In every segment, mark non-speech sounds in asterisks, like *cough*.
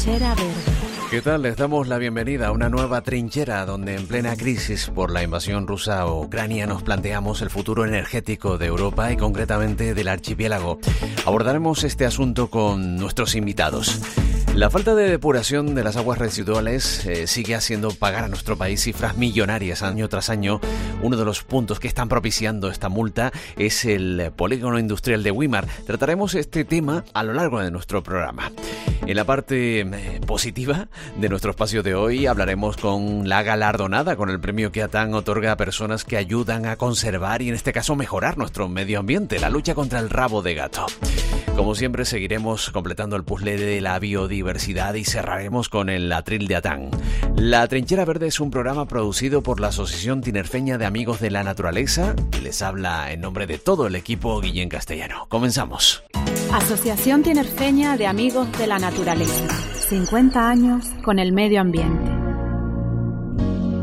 Trinchera Verde. ¿Qué tal? Les damos la bienvenida a una nueva trinchera donde en plena crisis por la invasión rusa a Ucrania nos planteamos el futuro energético de Europa y concretamente del archipiélago. Abordaremos este asunto con nuestros invitados. La falta de depuración de las aguas residuales eh, sigue haciendo pagar a nuestro país cifras millonarias año tras año. Uno de los puntos que están propiciando esta multa es el polígono industrial de Wimar. Trataremos este tema a lo largo de nuestro programa. En la parte eh, positiva de nuestro espacio de hoy hablaremos con la galardonada, con el premio que ATAN otorga a personas que ayudan a conservar y en este caso mejorar nuestro medio ambiente, la lucha contra el rabo de gato. Como siempre seguiremos completando el puzzle de la biodiversidad y cerraremos con el atril de Atán. La Trinchera Verde es un programa producido por la Asociación Tinerfeña de Amigos de la Naturaleza. Les habla en nombre de todo el equipo Guillén Castellano. Comenzamos. Asociación Tinerfeña de Amigos de la Naturaleza. 50 años con el medio ambiente.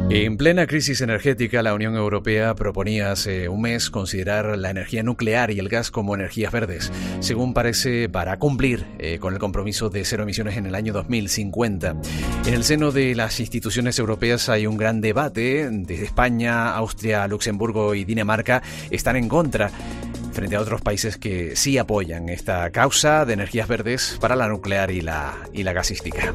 En plena crisis energética, la Unión Europea proponía hace un mes considerar la energía nuclear y el gas como energías verdes, según parece para cumplir eh, con el compromiso de cero emisiones en el año 2050. En el seno de las instituciones europeas hay un gran debate. De España, Austria, Luxemburgo y Dinamarca están en contra frente a otros países que sí apoyan esta causa de energías verdes para la nuclear y la, y la gasística.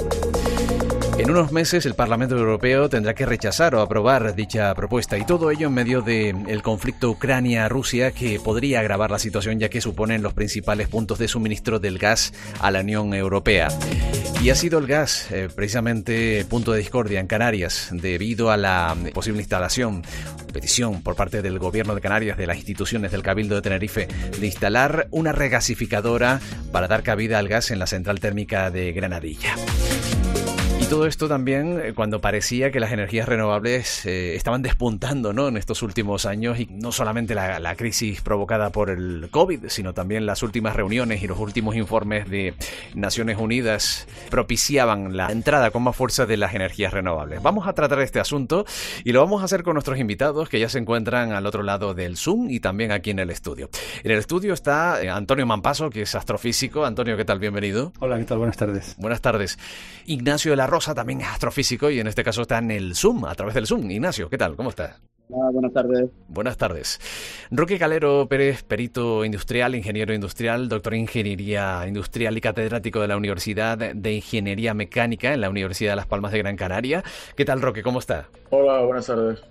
En unos meses el Parlamento Europeo tendrá que rechazar o aprobar dicha propuesta y todo ello en medio del conflicto Ucrania-Rusia que podría agravar la situación ya que suponen los principales puntos de suministro del gas a la Unión Europea. Y ha sido el gas eh, precisamente punto de discordia en Canarias debido a la posible instalación, petición por parte del gobierno de Canarias, de las instituciones del Cabildo de Tenerife, de instalar una regasificadora para dar cabida al gas en la central térmica de Granadilla todo esto también eh, cuando parecía que las energías renovables eh, estaban despuntando ¿no? en estos últimos años y no solamente la, la, crisis provocada por el COVID, sino también las últimas reuniones y los últimos informes de Naciones Unidas propiciaban la entrada con más fuerza de las energías renovables. Vamos a tratar este asunto y lo vamos a hacer con nuestros invitados que ya se encuentran al otro lado del Zoom y también aquí en el estudio. En el estudio está eh, Antonio Mampaso, que es astrofísico. Antonio, ¿qué tal? Bienvenido. Hola, ¿qué tal? Buenas tardes. Buenas tardes. Ignacio de la Rosa también es astrofísico y en este caso está en el Zoom, a través del Zoom. Ignacio, ¿qué tal? ¿Cómo estás? Buenas tardes. Buenas tardes. Roque Calero Pérez, perito industrial, ingeniero industrial, doctor en ingeniería industrial y catedrático de la Universidad de Ingeniería Mecánica en la Universidad de Las Palmas de Gran Canaria. ¿Qué tal, Roque? ¿Cómo está? Hola, buenas tardes.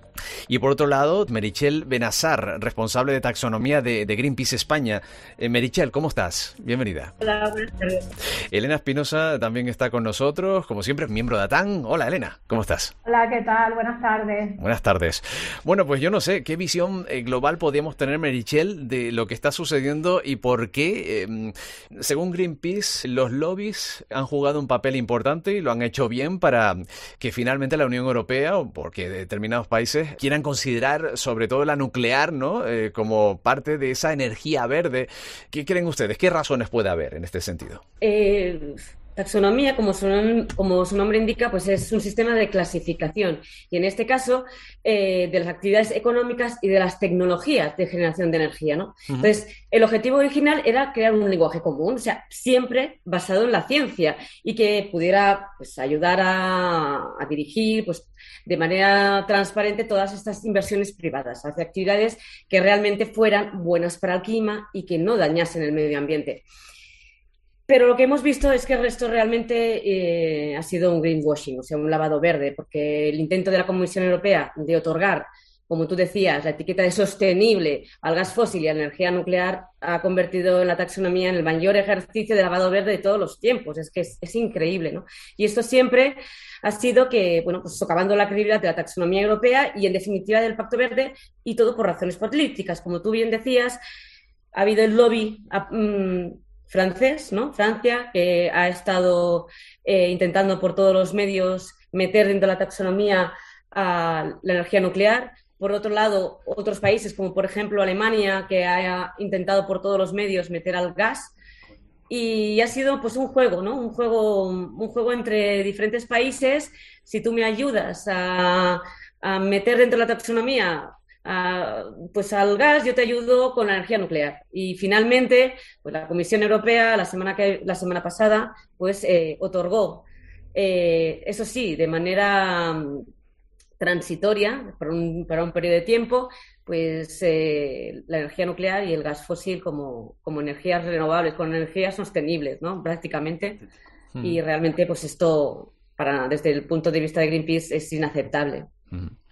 Y por otro lado, Merichel Benazar, responsable de taxonomía de, Greenpeace España. Eh, Merichel, ¿cómo estás? Bienvenida. Hola, buenas tardes. Elena Espinosa también está con nosotros, como siempre, miembro de ATAN. Hola, Elena, ¿cómo estás? Hola, ¿qué tal? Buenas tardes. Buenas tardes. Bueno, pues yo no sé qué visión eh, global podríamos tener, Merichel, de lo que está sucediendo y por qué, em, según Greenpeace, los lobbies han jugado un papel importante y lo han hecho bien para que finalmente la Unión Europea, o porque determinados países quieran considerar sobre todo la nuclear, ¿no? Eh, como parte de esa energía verde. ¿Qué creen ustedes? ¿Qué razones puede haber en este sentido? Taxonomía, como su, como su, nombre indica, pues es un sistema de clasificación y en este caso eh, de las actividades económicas y de las tecnologías de generación de energía. ¿no? Entonces, el objetivo original era crear un lenguaje común, o sea, siempre basado en la ciencia y que pudiera pues, ayudar a, a dirigir pues, de manera transparente todas estas inversiones privadas hacia actividades que realmente fueran buenas para el clima y que no dañasen el medio ambiente. Pero lo que hemos visto es que el resto realmente eh, ha sido un greenwashing, o sea, un lavado verde, porque el intento de la Comisión Europea de otorgar, como tú decías, la etiqueta de sostenible al gas fósil y a la energía nuclear ha convertido la taxonomía en el mayor ejercicio de lavado verde de todos los tiempos. Es que es, increíble, ¿no? Y esto siempre ha sido que, bueno, pues socavando la credibilidad de la taxonomía europea y, en definitiva, del Pacto Verde, y todo por razones políticas. Como tú bien decías, ha habido el lobby. Mm, francés, ¿no? Francia, que ha estado eh, intentando por todos los medios meter dentro de la taxonomía a la energía nuclear. Por otro lado, otros países, como por ejemplo Alemania, que ha intentado por todos los medios meter al gas. Y ha sido pues un juego, ¿no? Un juego, un juego entre diferentes países. Si tú me ayudas a, a meter dentro de la taxonomía pues al gas yo te ayudo con la energía nuclear. Y finalmente, pues la Comisión Europea la semana, que, la semana pasada pues eh, otorgó eh, eso sí, de manera mm, transitoria, para un, para un periodo de tiempo, pues eh, la energía nuclear y el gas fósil como, como energías renovables, con energías sostenibles, ¿no? Prácticamente. Y realmente, pues esto, para, desde el punto de vista de Greenpeace, es inaceptable.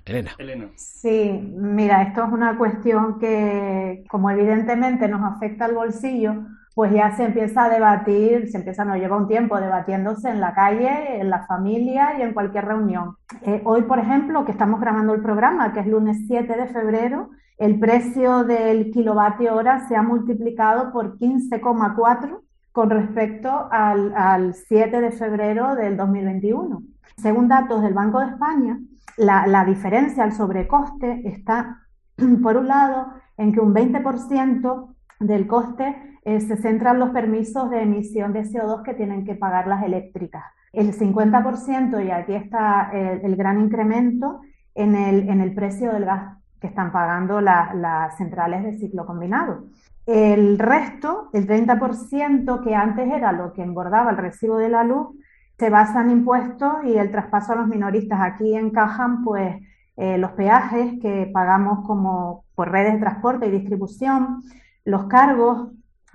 Elena. Elena. Sí, mira, esto es una cuestión que, como evidentemente nos afecta al bolsillo, pues ya se empieza a debatir, se empieza, no lleva un tiempo debatiéndose en la calle, en la familia y en cualquier reunión. Eh, hoy, por ejemplo, que estamos grabando el programa, que es lunes 7 de febrero, el precio del kilovatio hora se ha multiplicado por 15,4 con respecto al, al 7 de febrero del 2021. Según datos del Banco de España, la, diferencia, el sobrecoste, está, *clears throat* por un lado, en que un 20% del coste eh, se centran los permisos de emisión de CO2 que tienen que pagar las eléctricas. El 50%, y aquí está el, el gran incremento, en el, en precio del gas que están pagando la, las centrales de ciclo combinado. El resto, el 30% que antes era lo que engordaba el recibo de la luz, se basa en impuestos y el traspaso a los minoristas. Aquí encajan pues eh, los peajes que pagamos como por redes de transporte y distribución, los cargos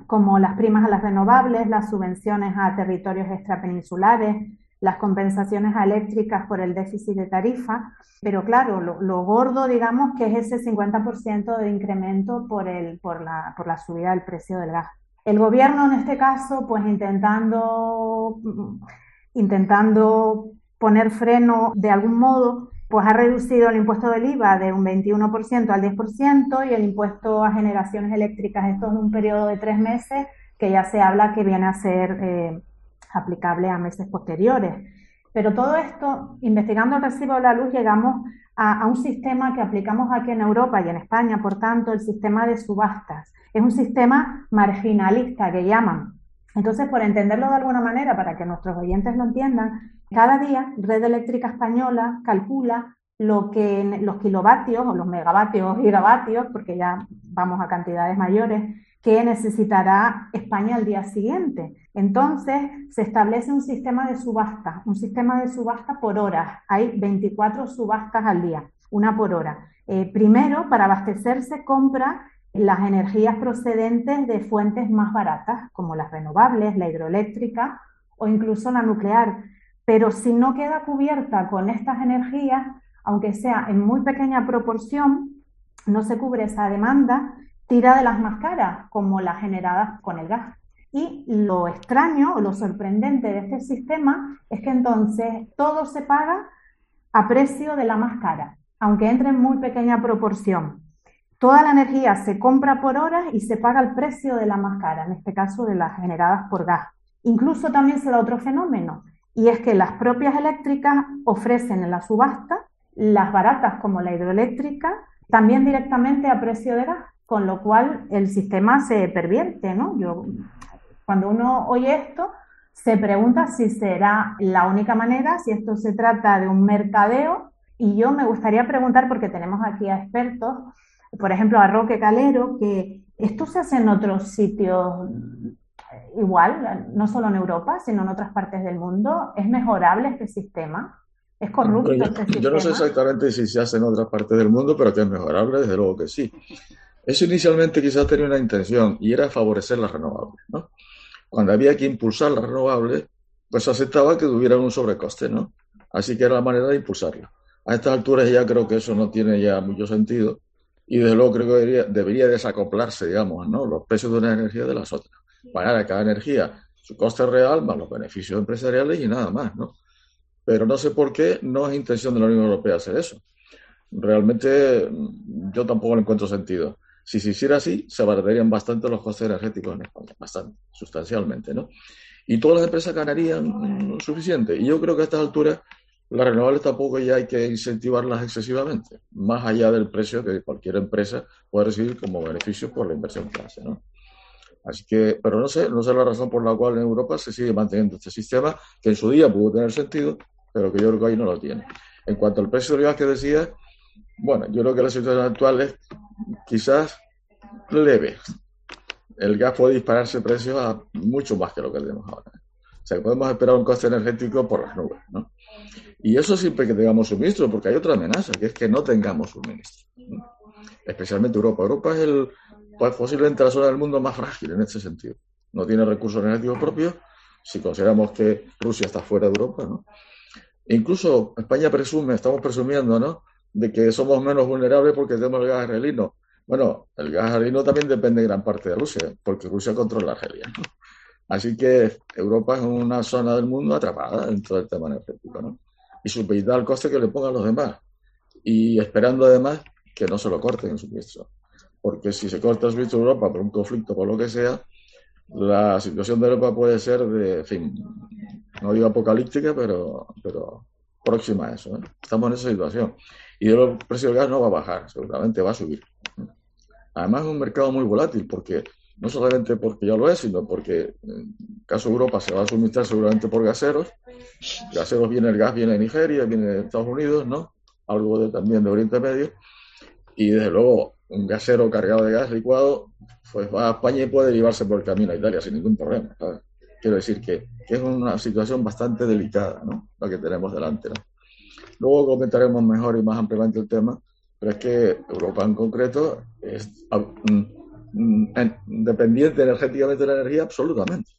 como las primas a las renovables, las subvenciones a territorios extrapeninsulares, las compensaciones eléctricas por el déficit de tarifa, pero claro, lo, gordo, digamos, que es ese 50% de incremento por, el, por, la, por la subida del precio del gas. El gobierno en este caso, pues intentando, intentando poner freno de algún modo, pues ha reducido el impuesto del IVA de un 21% al 10% y el impuesto a generaciones eléctricas, esto en un periodo de tres meses, que ya se habla que viene a ser eh, aplicable a meses posteriores. Pero todo esto, investigando el recibo de la luz, llegamos a, un sistema que aplicamos aquí en Europa y en España, por tanto, el sistema de subastas. Es un sistema marginalista que llaman. Entonces, por entenderlo de alguna manera, para que nuestros oyentes lo entiendan, cada día Red Eléctrica Española calcula lo que los kilovatios o los megavatios gigavatios, porque ya vamos a cantidades mayores, que necesitará España al día siguiente. Entonces, se establece un sistema de subasta, un sistema de subasta por horas. Hay 24 subastas al día, una por hora. Eh, primero, para abastecerse, compra las energías procedentes de fuentes más baratas, como las renovables, la hidroeléctrica o incluso la nuclear. Pero si no queda cubierta con estas energías, aunque sea en muy pequeña proporción, no se cubre esa demanda, tira de las más caras, como las generadas con el gas. Y lo extraño o lo sorprendente de este sistema es que entonces todo se paga a precio de la más cara, aunque entre en muy pequeña proporción. Toda la energía se compra por horas y se paga el precio de la más cara, en este caso de las generadas por gas. Incluso también se da otro fenómeno, y es que las propias eléctricas ofrecen en la subasta las baratas como la hidroeléctrica también directamente a precio de gas, con lo cual el sistema se pervierte, ¿no? Yo, cuando uno oye esto, se pregunta si será la única manera, si esto se trata de un mercadeo, y yo me gustaría preguntar, porque tenemos aquí a expertos, por ejemplo, a Roque Calero, que esto se hace en otros sitios igual, no solo en Europa, sino en otras partes del mundo. ¿Es mejorable este sistema? ¿Es corrupto yo, este sistema? Yo no sé exactamente si se hace en otras partes del mundo, pero que es mejorable, desde luego que sí. Eso inicialmente quizás tenía una intención y era favorecer las renovables. ¿no? Cuando había que impulsar las renovables, pues aceptaba que tuvieran un sobrecoste, ¿no? Así que era la manera de impulsarlo. A estas alturas ya creo que eso no tiene ya mucho sentido y desde luego creo que debería, debería desacoplarse, digamos, ¿no? los precios de una energía de las otras. Pagar cada energía su coste real más los beneficios empresariales y nada más, ¿no? Pero no sé por qué no es intención de la Unión Europea hacer eso. Realmente yo tampoco le encuentro sentido. Si se hiciera así, se abaratarían bastante los costes energéticos en España, bastante, sustancialmente, ¿no? Y todas las empresas ganarían suficiente. Y yo creo que a estas alturas las renovables tampoco ya hay que incentivarlas excesivamente, más allá del precio que cualquier empresa puede recibir como beneficio por la inversión que hace, ¿no? Así que, pero no sé, no sé la razón por la cual en Europa se sigue manteniendo este sistema, que en su día pudo tener sentido, pero que yo creo que ahí no lo tiene. En cuanto al precio del gas que decía, bueno, yo creo que la situación actual es quizás leve. El gas puede dispararse precios a mucho más que lo que tenemos ahora. O sea, que podemos esperar un coste energético por las nubes, ¿no? Y eso siempre que tengamos suministro, porque hay otra amenaza, que es que no tengamos suministro. Especialmente Europa. Europa es el, pues, posiblemente la zona del mundo más frágil en este sentido. No tiene recursos energéticos propios, si consideramos que Rusia está fuera de Europa, incluso España presume, estamos presumiendo, ¿no? De que somos menos vulnerables porque tenemos el gas argelino. Bueno, el gas argelino también depende de gran parte de Rusia, porque Rusia controla Argelia. ¿no? Así que Europa es una zona del mundo atrapada dentro del tema energético, ¿no? y supeditar el coste que le pongan los demás. Y esperando además que no se lo corten el suministro. Porque si se corta el suministro de Europa por un conflicto, por lo que sea, la situación de Europa puede ser de, en fin, no digo apocalíptica, pero, pero próxima a eso. ¿eh? Estamos en esa situación. Y el precio del gas no va a bajar, seguramente va a subir. Además es un mercado muy volátil porque no solamente porque ya lo es, sino porque en caso de Europa se va a suministrar seguramente por gaseros. Gaseros viene el gas, viene de Nigeria, viene de Estados Unidos, ¿no? Algo de, también de Oriente Medio. Y desde luego, un gasero cargado de gas licuado, pues va a España y puede llevarse por el camino a Italia sin ningún problema. Quiero decir que, que, es una situación bastante delicada, ¿no? La que tenemos delante, ¿no? Luego comentaremos mejor y más ampliamente el tema, pero es que Europa en concreto es Mm, dependiente energéticamente de la energía, absolutamente.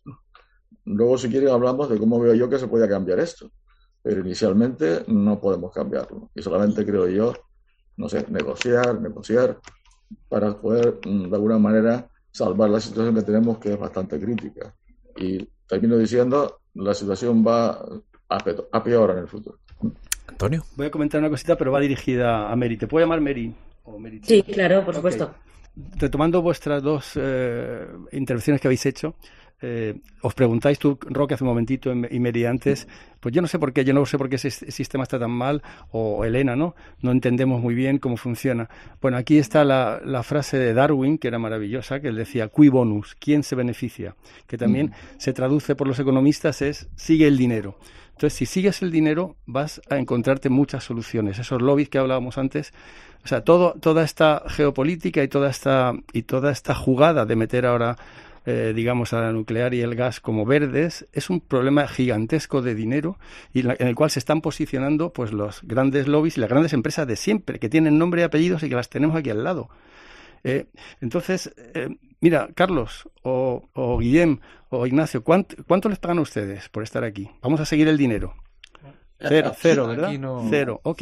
Luego, si quieren, hablamos de cómo veo yo que se puede cambiar esto. Pero inicialmente no podemos cambiarlo. Y solamente creo yo, no sé, negociar, negociar, para poder, mm, de alguna manera, salvar la situación que tenemos, que es bastante crítica. Y termino diciendo, la situación va a, peor en el futuro. Antonio. Voy a comentar una cosita, pero va dirigida a Mary. ¿Te puedo llamar Mary? O Sí, claro, por supuesto retomando vuestras dos eh, intervenciones que habéis hecho, eh, os preguntáis tú, Roque, hace un momentito y Mary antes, pues yo no sé por qué, yo no sé por qué ese sistema está tan mal, o Elena, ¿no? No entendemos muy bien cómo funciona. Bueno, aquí está la, la frase de Darwin, que era maravillosa, que él decía, qui bonus, ¿quién se beneficia? Que también se traduce por los economistas es, sigue el dinero. Entonces, si sigues el dinero, vas a encontrarte muchas soluciones. Esos lobbies que hablábamos antes o sea, todo, toda esta geopolítica y toda esta, y toda esta jugada de meter ahora, eh, digamos, a la nuclear y el gas como verdes es un problema gigantesco de dinero y en el cual se están posicionando pues los grandes lobbies y las grandes empresas de siempre, que tienen nombre y apellidos y que las tenemos aquí al lado. Eh, entonces, eh, mira, Carlos o, o Guillem o Ignacio, ¿cuánto les pagan a ustedes por estar aquí? Vamos a seguir el dinero. Cero, cero, ¿verdad? Cero, ok.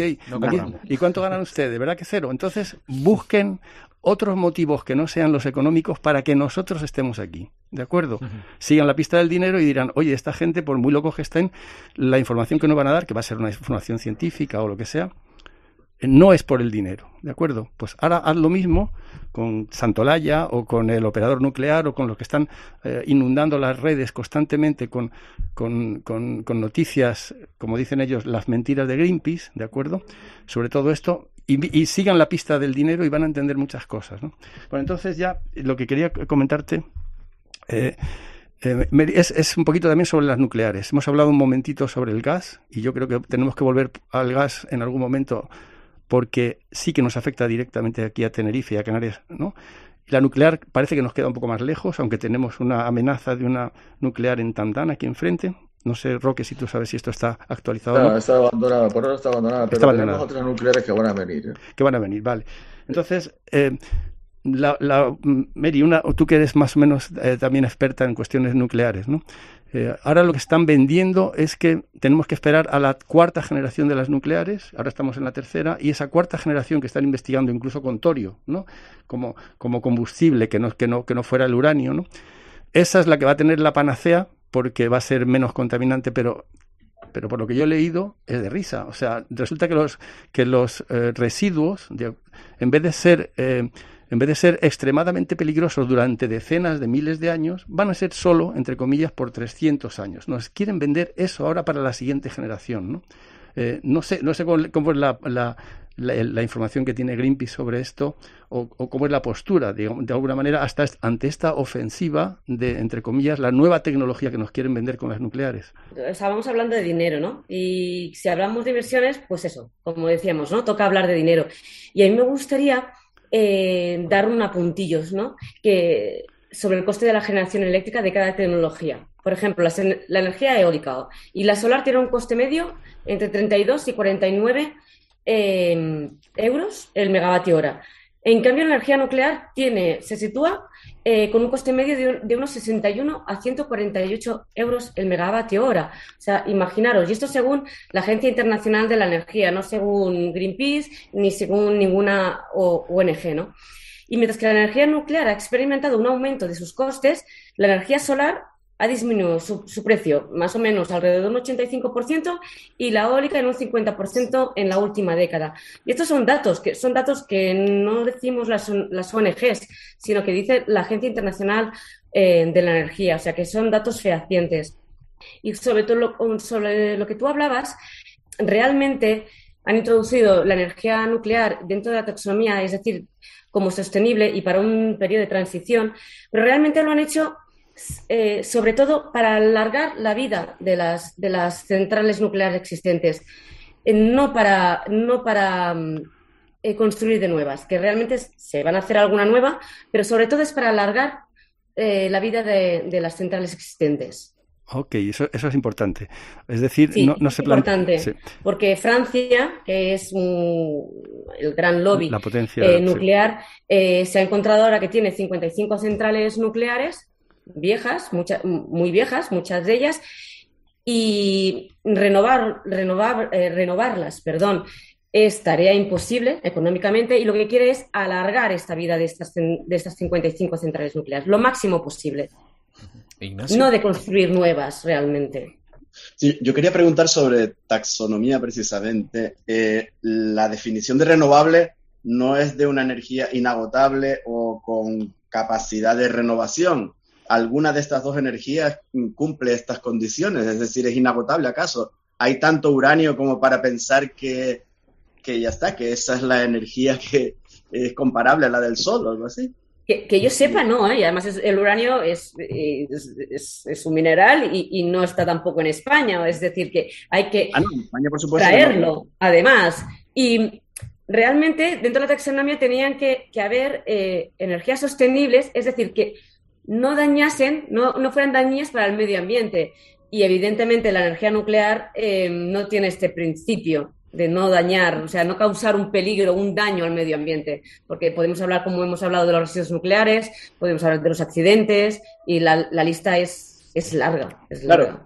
¿Y cuánto ganan ustedes? ¿Verdad que cero? Entonces, busquen otros motivos que no sean los económicos para que nosotros estemos aquí. ¿De acuerdo? Sigan la pista del dinero y dirán, oye, esta gente, por muy locos que estén, la información que nos van a dar, que va a ser una información científica o lo que sea, no es por el dinero, ¿de acuerdo? Pues ahora haz lo mismo con Santolaya o con el operador nuclear o con los que están eh, inundando las redes constantemente con, noticias, como dicen ellos, las mentiras de Greenpeace, ¿de acuerdo? Sobre todo esto, y, sigan la pista del dinero y van a entender muchas cosas, ¿no? Bueno, entonces ya lo que quería comentarte... Eh, eh, es, es, un poquito también sobre las nucleares. Hemos hablado un momentito sobre el gas y yo creo que tenemos que volver al gas en algún momento porque sí que nos afecta directamente aquí a Tenerife y a Canarias, ¿no? La nuclear parece que nos queda un poco más lejos, aunque tenemos una amenaza de una nuclear en Tantán aquí enfrente. No sé, Roque, si tú sabes si esto está actualizado. No, está abandonada, por ahora está abandonada, pero tenemos otras nucleares que van a venir. ¿eh? Que van a venir, vale. Entonces, eh, la, la, Mary, una, tú que eres más o menos eh, también experta en cuestiones nucleares, ¿no? Eh, ahora lo que están vendiendo es que tenemos que esperar a la cuarta generación de las nucleares, ahora estamos en la tercera, y esa cuarta generación que están investigando incluso con torio, ¿no? Como, como combustible, que no, que, no, que no fuera el uranio, ¿no? Esa es la que va a tener la panacea porque va a ser menos contaminante, pero pero por lo que yo he leído es de risa. O sea, resulta que los, que los eh, residuos, en vez de ser eh, en vez de ser extremadamente peligrosos durante decenas de miles de años, van a ser solo, entre comillas, por 300 años. Nos quieren vender eso ahora para la siguiente generación. No, eh, no sé, no sé cómo, es la, información que tiene Greenpeace sobre esto o, cómo es la postura, de, de, alguna manera, hasta ante esta ofensiva de, entre comillas, la nueva tecnología que nos quieren vender con las nucleares. Estábamos hablando de dinero, ¿no? Y si hablamos de inversiones, pues eso, como decíamos, ¿no? Toca hablar de dinero. Y a mí me gustaría eh, dar un apuntillos, ¿no? Que sobre el coste de la generación eléctrica de cada tecnología. Por ejemplo, la, energía eólica y la solar tiene un coste medio entre 32 y 49 eh, euros el megavatio hora. En cambio, la energía nuclear tiene, se sitúa eh, con un coste medio de, unos 61 a 148 euros el megavatio hora. O sea, imaginaros, y esto según la Agencia Internacional de la Energía, no según Greenpeace ni según ninguna ONG, ¿no? Y mientras que la energía nuclear ha experimentado un aumento de sus costes, la energía solar ha disminuido su, precio más o menos alrededor de un 85% y la eólica en un 50% en la última década. Y estos son datos que son datos que no decimos las, las ONGs, sino que dice la Agencia Internacional eh, de la Energía, o sea que son datos fehacientes. Y sobre todo sobre lo que tú hablabas, realmente han introducido la energía nuclear dentro de la taxonomía, es decir, como sostenible y para un periodo de transición, pero realmente lo han hecho eh, sobre todo para alargar la vida de las, de las centrales nucleares existentes, eh, no para, no para mm, eh, construir de nuevas, que realmente se van a hacer alguna nueva, pero sobre todo es para alargar la vida de, las centrales existentes. Ok, eso, eso es importante. Es decir, no, se plantea. Importante, porque Francia, que es el gran lobby nuclear, se ha encontrado ahora que tiene 55 centrales nucleares viejas, muchas, muy viejas, muchas de ellas, y renovar, renovar, eh, renovarlas, perdón, es tarea imposible económicamente y lo que quiere es alargar esta vida de estas, de estas 55 centrales nucleares, lo máximo posible. No de construir nuevas realmente. yo quería preguntar sobre taxonomía precisamente. Eh, la definición de renovable no es de una energía inagotable o con capacidad de renovación, alguna de estas dos energías cumple estas condiciones, es decir, es inagotable acaso. Hay tanto uranio como para pensar que, ya está, que esa es la energía que es comparable a la del Sol o algo así. Que, yo sepa, no, ¿eh? y además el uranio es, es, un mineral y, no está tampoco en España, es decir, que hay que ah, traerlo, además. Y realmente dentro de la taxonomía tenían que, haber eh, energías sostenibles, es decir, que no dañasen, no, no fueran dañinas para el medio ambiente. Y evidentemente la energía nuclear eh, no tiene este principio de no dañar, o sea, no causar un peligro, un daño al medio ambiente, porque podemos hablar, como hemos hablado, de los residuos nucleares, podemos hablar de los accidentes y la, lista es, es larga. Claro,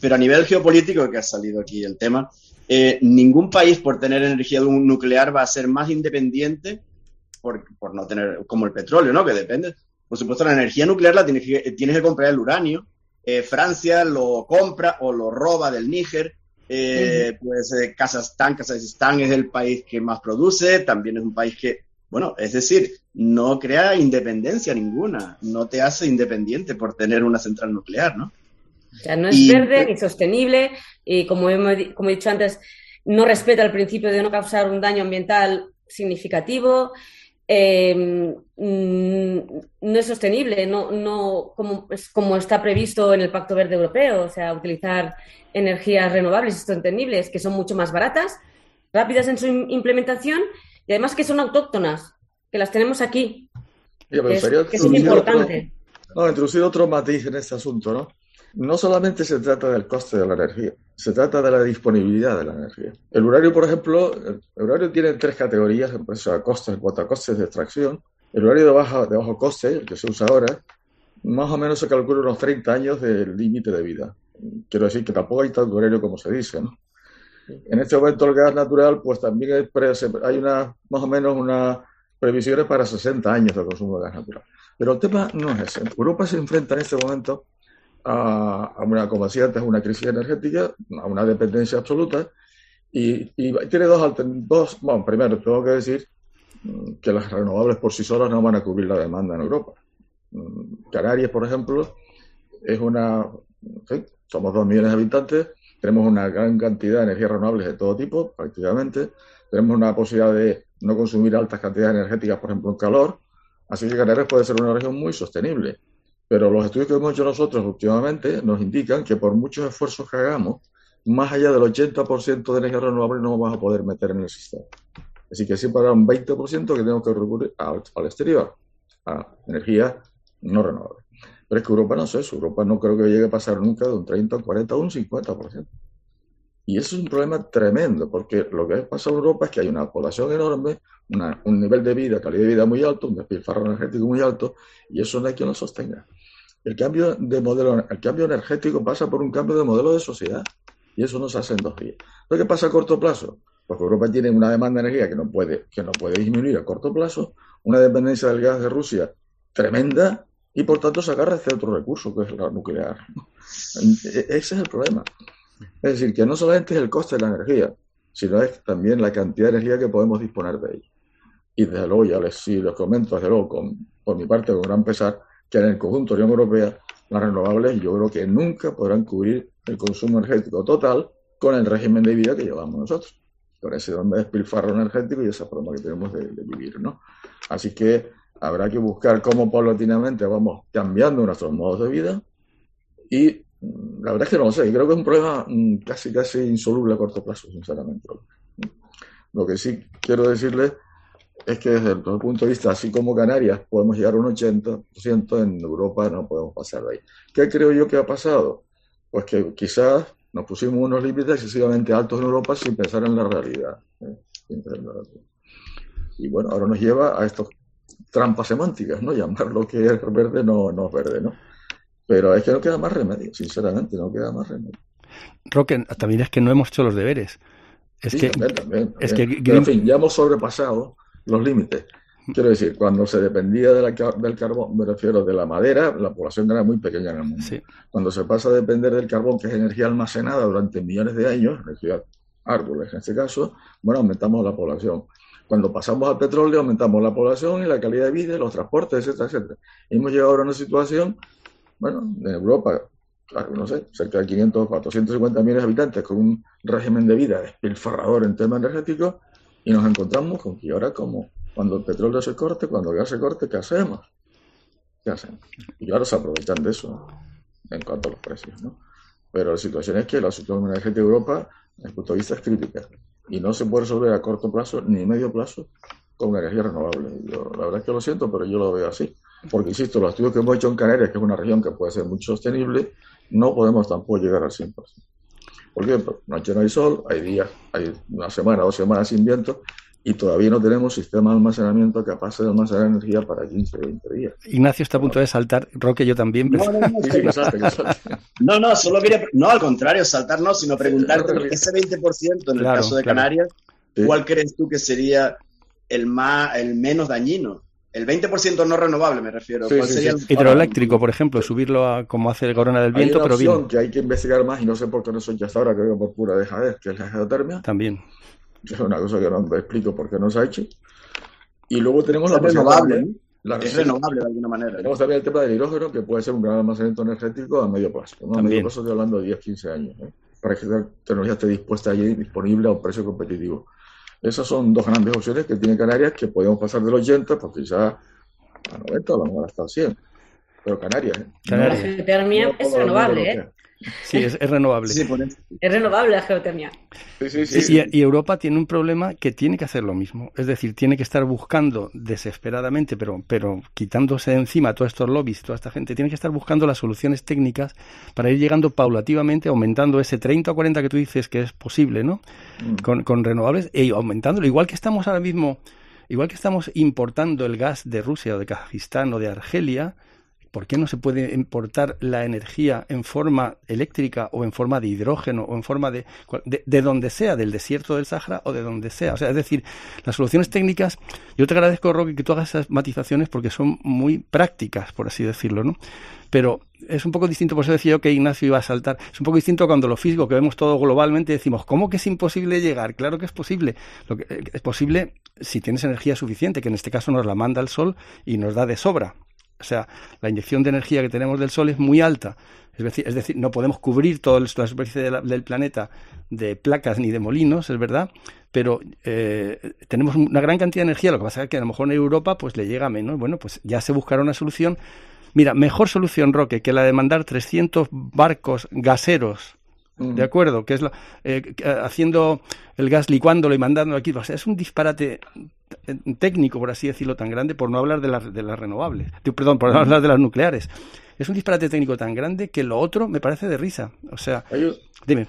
pero a nivel geopolítico, que ha salido aquí el tema, eh, ningún país por tener energía nuclear va a ser más independiente por, por, no tener, como el petróleo, ¿no? Que depende por supuesto, la energía nuclear la tienes que, tienes que comprar el uranio. Eh, Francia lo compra o lo roba del Níger. Eh, Pues eh, Kazajstán, Kazajistán es el país que más produce, también es un país que, bueno, es decir, no crea independencia ninguna, no te hace independiente por tener una central nuclear, ¿no? O sea, no es verde ni sostenible y como, hemos, como he dicho antes, no respeta el principio de no causar un daño ambiental significativo, Em, mm, no es sostenible, no, no como, como está previsto en el Pacto Verde Europeo, o sea, utilizar energías renovables y sostenibles que son mucho más baratas, rápidas en su implementación y además que son autóctonas, que las tenemos aquí. es, es importante. no, introducir otro matiz en este asunto, ¿no? No solamente se trata del coste de la energía, se trata de la disponibilidad de la energía. El uranio, por ejemplo, el uranio tiene tres categorías en cuanto a costes, en cuanto a costes de extracción. El uranio de bajo, de bajo coste, el que se usa ahora, más o menos se calcula unos 30 años del límite de vida. Quiero decir que tampoco hay tanto uranio como se dice, ¿no? En este momento el gas natural, pues también hay, hay una, más o menos unas previsiones para 60 años de consumo de gas natural. Pero el tema no es ese. Europa se enfrenta en este momento a, una, como decía antes, una crisis energética, a una dependencia absoluta, y, tiene dos, dos, bueno, primero tengo que decir mm, que las renovables por sí solas no van a cubrir la demanda en Europa. Mm, Canarias, por ejemplo, es una, somos dos millones de habitantes, tenemos una gran cantidad de energías renovables de todo tipo, prácticamente, tenemos una posibilidad de no consumir altas cantidades energéticas, por ejemplo, en calor, así que Canarias puede ser una región muy sostenible. Pero los estudios que hemos hecho nosotros últimamente nos indican que por muchos esfuerzos que hagamos, más allá del 80% de energía renovable no vamos a poder meter en el sistema. Así que siempre habrá un 20% que tenemos que recurrir al, exterior, a energía no renovables. Pero es que Europa no es eso. Europa no creo que llegue a pasar nunca de un 30, un 40 o un 50%. Y eso es un problema tremendo, porque lo que pasa en Europa es que hay una población enorme, un nivel de vida, calidad de vida muy alto, un despilfarro energético muy alto, y eso no hay quien lo sostenga. El cambio de modelo, el cambio energético pasa por un cambio de modelo de sociedad, y eso no se hace en dos días. ¿Qué pasa a corto plazo? Porque Europa tiene una demanda de energía que no puede, que no puede disminuir a corto plazo, una dependencia del gas de Rusia tremenda, y por tanto se agarra este otro recurso, que es la nuclear. *laughs* E-, ese es el problema. Es decir, que no solamente es el coste de la energía, sino es también la cantidad de energía que podemos disponer de ella. Y desde luego, ya les, sí, los comento, desde luego, con, por mi parte, con gran pesar, que en el conjunto de la Unión Europea, las renovables yo creo que nunca podrán cubrir el consumo energético total con el régimen de vida que llevamos nosotros, con ese don de despilfarro energético y esa forma que tenemos de, de vivir, ¿no? Así que habrá que buscar cómo paulatinamente vamos cambiando nuestros modos de vida y la verdad es que no lo sé, creo que es un problema mm, casi casi insoluble a corto plazo, sinceramente. Lo que sí quiero decirles es que desde el punto de vista, así como Canarias podemos llegar a un 80%, en Europa no podemos pasar de ahí. ¿Qué creo yo que ha pasado? Pues que quizás nos pusimos unos límites excesivamente altos en Europa sin pensar en la realidad. ¿eh? Y bueno, ahora nos lleva a estas trampas semánticas, ¿no? *laughs* Llamar lo que es verde no, no es verde, ¿no? Pero es que no queda más remedio, sinceramente, no queda más remedio. Roque, también es que no hemos hecho los deberes. Es que, también, Es que en fin, ya hemos sobrepasado los límites. Quiero decir, cuando se dependía de la, del carbón, me refiero de la madera, la población era muy pequeña en el mundo. Cuando se pasa a depender del carbón, que es energía almacenada durante millones de años, energía árboles en este caso, bueno, aumentamos la población. Cuando pasamos al petróleo, aumentamos la población y la calidad de vida, los transportes, etcétera, etcétera. hemos llegado a una situación bueno, en Europa, claro, no sé, cerca de 500, 450 millones de habitantes con un régimen de vida despilfarrador en temas energéticos y nos encontramos con que ahora como cuando el petróleo se corte, cuando el gas se corte, ¿qué hacemos? ¿Qué hacemos? Y ahora se aprovechan de eso en cuanto a los precios, ¿no? Pero la situación es que la situación energética de Europa, desde el punto de vista, es crítica y no se puede resolver a corto plazo ni medio plazo con energía renovable. Yo, la verdad es que lo siento, pero yo lo veo así. Porque, insisto, los estudios que hemos hecho en Canarias, que es una región que puede ser muy sostenible, no podemos tampoco llegar al 100%. ¿Por? Porque noche no hay sol, hay días, hay una semana, dos semanas sin viento, y todavía no tenemos sistema de almacenamiento capaz de almacenar energía para 15, 20 días. Ignacio está a punto de saltar, Roque, yo también. No, no, *laughs* no, no, solo quería, no, al contrario, saltar no, sino preguntarte, ese 20% en el caso de Canarias, ¿cuál crees tú que sería el, más, el menos dañino? El 20% no renovable, me refiero. Hidroeléctrico, por ejemplo, subirlo a como hace el Corona del Viento, pero bien. que hay que investigar más y no sé por qué no soy ya hasta ahora, creo que por pura dejadez, que es la geotermia. También. Es una cosa que no me explico por qué no se ha hecho. Y luego tenemos la renovable. es renovable de alguna manera. Tenemos también el tema del hidrógeno, que puede ser un gran almacenamiento energético a medio plazo. A medio plazo estoy hablando de 10, 15 años. ¿eh? Para que la tecnología esté dispuesta allí, disponible a un precio competitivo. Esas son dos grandes opciones que tiene Canarias, que podemos pasar del 80, porque ya a 90 a lo mejor hasta 100. Pero Canarias. ¿eh? Canarias. La geotermia es renovable, ¿eh? Sí, es, renovable. es renovable la geotermia. Sí, sí, y, y, Europa tiene un problema que tiene que hacer lo mismo. Es decir, tiene que estar buscando desesperadamente, pero, pero quitándose de encima todos estos lobbies, toda esta gente, tiene que estar buscando las soluciones técnicas para ir llegando paulativamente, aumentando ese 30 o 40 que tú dices que es posible, ¿no? Mm. Con, con renovables, y aumentándolo. Igual que estamos ahora mismo Igual que estamos importando el gas de Rusia o de Kazajistán o de Argelia, ¿por qué no se puede importar la energía en forma eléctrica o en forma de hidrógeno o en forma de, de, donde sea, del desierto del Sahara o de donde sea? O sea, es decir, las soluciones técnicas, yo te agradezco, Roque, que tú hagas esas matizaciones porque son muy prácticas, por así decirlo, ¿no? Pero es un poco distinto, por eso decía yo que Ignacio iba a saltar, es un poco distinto cuando lo físico, que vemos todo globalmente, decimos, ¿cómo que es imposible llegar? Claro que es posible. Lo que, eh, es posible si tienes energía suficiente, que en este caso nos la manda el Sol y nos da de sobra. O sea, la inyección de energía que tenemos del Sol es muy alta. Es decir, es decir no podemos cubrir toda la superficie del planeta de placas ni de molinos, es verdad, pero eh, tenemos una gran cantidad de energía. Lo que pasa es que a lo mejor en Europa pues le llega menos. Bueno, pues ya se buscará una solución Mira, mejor solución, Roque, que la de mandar 300 barcos gaseros, mm. ¿de acuerdo? Que es lo, eh, haciendo el gas, licuándolo y mandándolo aquí. O sea, es un disparate técnico, por así decirlo, tan grande, por no hablar de, las de las renovables, perdón, por no hablar de las nucleares. Es un disparate técnico tan grande que lo otro me parece de risa. O sea, dime.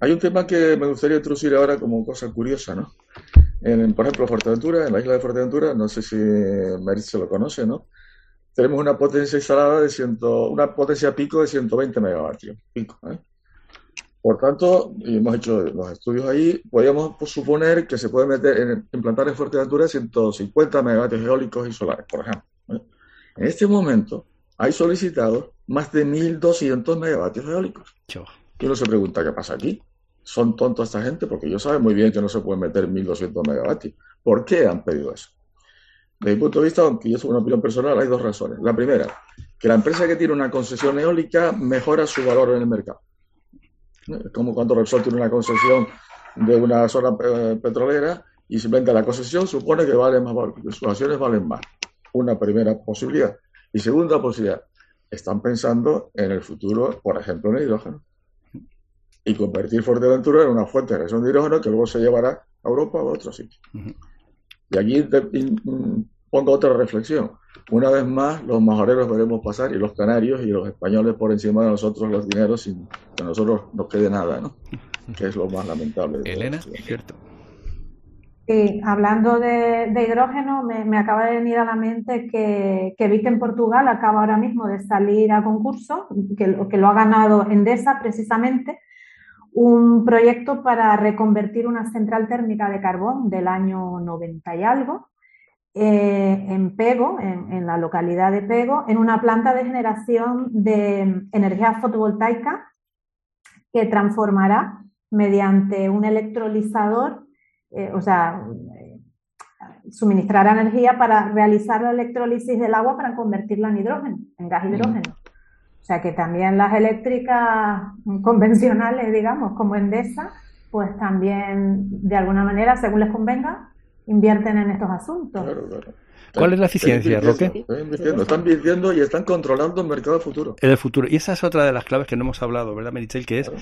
Hay un tema que me gustaría introducir ahora como cosa curiosa, ¿no? En, por ejemplo, Fuerteventura, en la isla de Fuerteventura, no sé si Merit se lo conoce, ¿no? Tenemos una potencia instalada de ciento, una potencia pico de 120 megavatios, pico, ¿eh? Por tanto, y hemos hecho los estudios ahí, podríamos suponer que se puede meter en, implantar en Fuerteventura 150 megavatios eólicos y solares, por ejemplo. ¿eh? En este momento hay solicitados más de 1.200 megavatios eólicos. Y uno se pregunta, ¿qué pasa aquí? ¿Son tontos esta gente? Porque ellos saben muy bien que no se puede meter 1.200 megavatios. ¿Por qué han pedido eso? Desde mi punto de vista, aunque yo soy una opinión personal, hay dos razones. La primera, que la empresa que tiene una concesión eólica mejora su valor en el mercado como cuando Repsol tiene una concesión de una zona eh, petrolera y simplemente la concesión supone que vale más, sus acciones valen más. Una primera posibilidad. Y segunda posibilidad, están pensando en el futuro, por ejemplo, en el hidrógeno. Y convertir Fuerteventura en una fuente de generación de hidrógeno que luego se llevará a Europa o a otro sitio. Y aquí pongo otra reflexión. Una vez más, los majoreros veremos pasar y los canarios y los españoles por encima de nosotros los dineros sin que a nosotros nos quede nada, ¿no? Que es lo más lamentable. Elena, cierto. Sí, hablando de, hidrógeno, me, acaba de venir a la mente que, que en Portugal acaba ahora mismo de salir a concurso, que, que lo ha ganado Endesa precisamente, un proyecto para reconvertir una central térmica de carbón del año 90 y algo eh, en Pego, en, la localidad de Pego, en una planta de generación de energía fotovoltaica que transformará mediante un electrolizador, eh, o sea, suministrará energía para realizar la electrólisis del agua para convertirla en hidrógeno, en gas hidrógeno. O sea que también las eléctricas convencionales, digamos, como Endesa, pues también de alguna manera, según les convenga, invierten en estos asuntos. ¿Cuál es la eficiencia, Roque? Están invirtiendo, y están controlando el mercado futuro. En el futuro. Y esa es otra de las claves que no hemos hablado, ¿verdad, Merichel? Que es,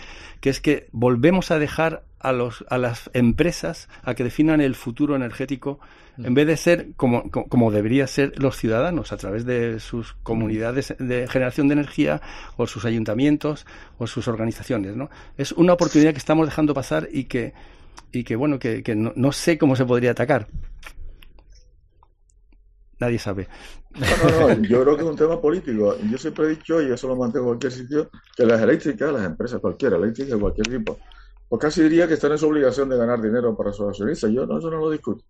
que es que volvemos a dejar a, los, a las empresas a que definan el futuro energético mm. en vez de ser como, como debería ser los ciudadanos a través de sus comunidades de generación de energía o sus ayuntamientos o sus organizaciones. ¿no? Es una oportunidad que estamos dejando pasar y que y que bueno, que, no, sé cómo se podría atacar. Nadie sabe. No, no, yo creo que es un tema político. Yo siempre he dicho, y eso lo mantengo en cualquier sitio, que las eléctricas, las empresas, cualquiera, eléctricas de cualquier tipo, pues casi diría que están en su obligación de ganar dinero para sus accionistas. Yo no, eso no lo discuto.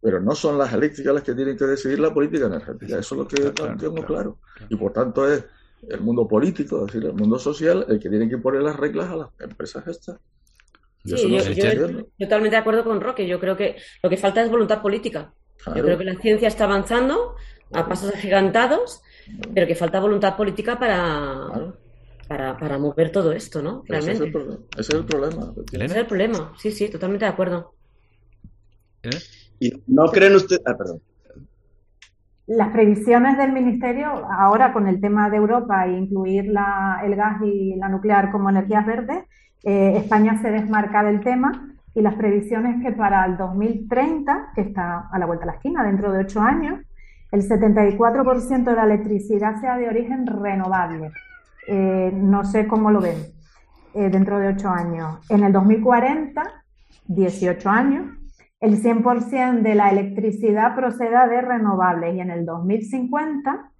Pero no son las eléctricas las que tienen que decidir la política energética. Eso es lo que tengo claro. Y por tanto es el mundo político, es decir, el mundo social, el que tiene que poner las reglas a las empresas estas. Yo, estoy totalmente de acuerdo con Roque. Yo creo que lo que falta es voluntad política. Yo creo que la ciencia está avanzando a pasos agigantados, pero que falta voluntad política para, para, mover todo esto, ¿no? Ese es el, problema. Ese es el problema. Sí, sí, totalmente de acuerdo. ¿Eh? ¿Y no creen ustedes? Ah, perdón. Las previsiones del Ministerio, ahora con el tema de Europa e incluir la, el gas y la nuclear como energías verdes, eh, España se desmarca del tema y las previsiones que para el 2030, que está a la vuelta de la esquina, dentro de ocho años, el 74% de la electricidad sea de origen renovable. Eh, no sé cómo lo ven eh, dentro de ocho años. En el 2040, 18 años, el 100% de la electricidad proceda de renovables y en el 2050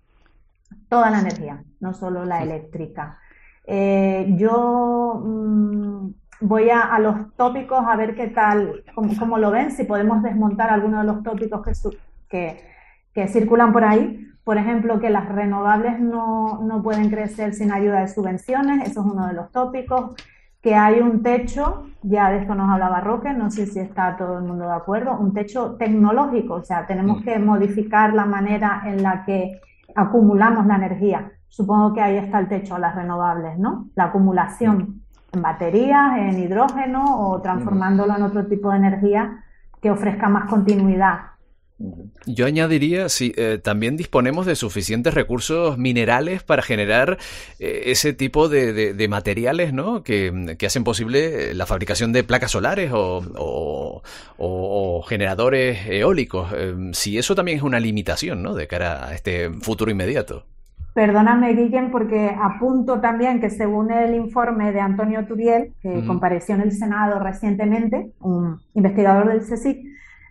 toda la energía, no solo la eléctrica. Eh, yo mm, voy a, los tópicos a ver qué tal, cómo, lo ven, si podemos desmontar algunos de los tópicos que, que, circulan por ahí. Por ejemplo, que las renovables no, no, pueden crecer sin ayuda de subvenciones, eso es uno de los tópicos. Que hay un techo, ya de esto nos hablaba Roque, no sé si está todo el mundo de acuerdo, un techo tecnológico, o sea, tenemos mm. que modificar la manera en la que acumulamos la energía Supongo que ahí está el techo a las renovables, ¿no? La acumulación en baterías, en hidrógeno o transformándolo en otro tipo de energía que ofrezca más continuidad Yo añadiría, sí, eh, también disponemos de suficientes recursos minerales para generar eh, ese tipo de, materiales, ¿no? Que, hacen posible la fabricación de placas solares o, generadores eólicos. Eh, si eso también es una limitación, ¿no? De cara a este futuro inmediato. Perdóname, Guillem, porque apunto también que según el informe de Antonio Turiel, que compareció en el Senado recientemente, un investigador del CSIC,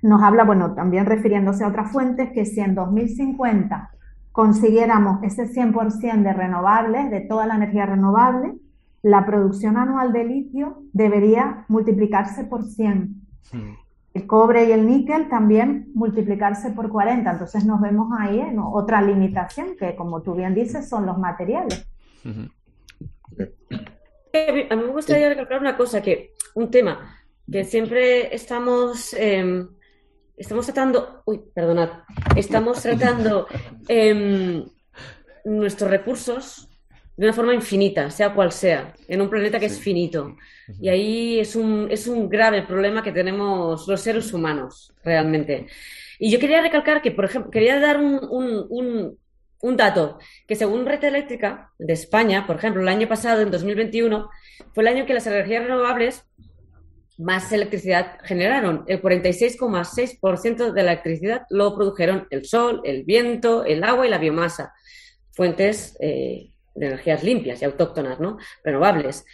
nos habla, bueno, también refiriéndose a otras fuentes, que si en 2050 consiguiéramos ese 100% de renovables, de toda la energía renovable, la producción anual de litio debería multiplicarse por 100. El cobre y el níquel también multiplicarse por 40. Entonces nos vemos ahí en otra limitación, que como tú bien dices, son los materiales. A mí me gustaría recalcar una cosa, que un tema que siempre estamos em, estamos tratando, uy, perdonad, estamos tratando em, nuestros recursos de una forma infinita, sea cual sea, en un planeta que es finito. Y ahí es un, es un grave problema que tenemos los seres humanos, realmente. Y yo quería recalcar que, por ejemplo, quería dar un, un, un dato, que según Red Eléctrica de España, por ejemplo, el año pasado, en 2021, fue el año que las energías renovables más electricidad generaron. El 46,6% de la electricidad lo produjeron el sol, el viento, el agua y la biomasa, fuentes eh, de energías limpias y autóctonas, ¿no? renovables,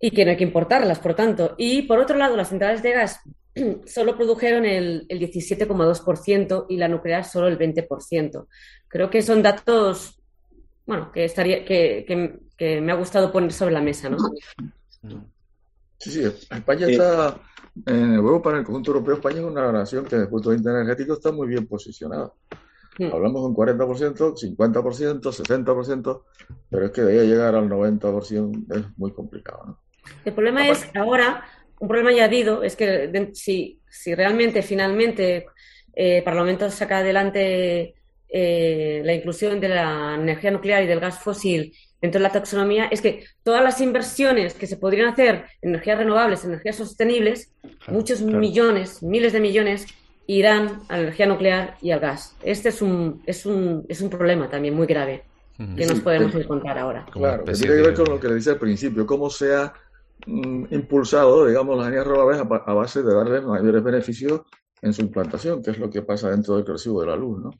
y que no hay que importarlas, por tanto. Y por otro lado, las centrales de gas *clears throat* solo produjeron el, 17,2% y la nuclear solo el 20%. Creo que son datos, bueno, que, estaría, que, que me ha gustado poner sobre la mesa, ¿no? Sí, sí, España está, en Europa, en el conjunto europeo, España es una nación que desde el punto de vista energético está muy bien posicionada. Hablamos de un 40%, 50%, 60%, pero es que de ahí a llegar al 90% es muy complicado. ¿no? El problema es ahora, un problema añadido, es que si, si realmente finalmente eh, el Parlamento saca adelante eh, la inclusión de la energía nuclear y del gas fósil dentro de la taxonomía es que todas las inversiones que se podrían hacer en energías renovables, energías sostenibles, muchos millones, miles de millones, irán a la energía nuclear y al gas. Este es un, es un, es un problema también muy grave que nos podemos encontrar ahora. Claro, que tiene que ver con lo que le dice al principio, cómo se ha mm, impulsado, digamos, las energías renovables a, base de darles mayores beneficios en su implantación, que es lo que pasa dentro del recibo de la luz, ¿no?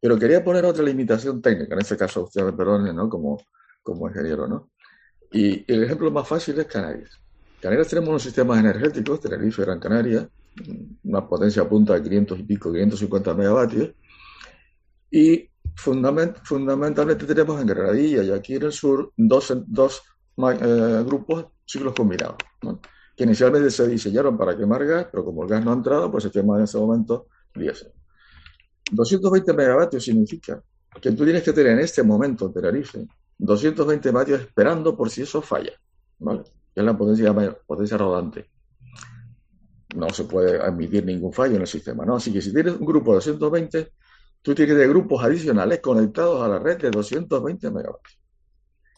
Pero quería poner otra limitación técnica, en este caso, usted me perdone, ¿no? Como como ingeniero, ¿no? Y el ejemplo más fácil es Canarias. Canarias tenemos unos sistemas energéticos, Tenerife, Gran Canaria, una potencia punta de 500 y pico, 550 megavatios, y fundamentalmente tenemos en Granadilla y aquí en el sur dos, dos eh, grupos ciclos combinados, que inicialmente se diseñaron para quemar gas, pero como el gas no ha entrado, pues se quema en ese momento diésel. 220 megavatios significa que tú tienes que tener en este momento en Tenerife 220 vatios esperando por si eso falla, ¿vale? Que es la potencia, potencia rodante. No se puede admitir ningún fallo en el sistema, ¿no? Así que si tienes un grupo de 220, tú tienes grupos adicionales conectados a la red de 220 megavatios.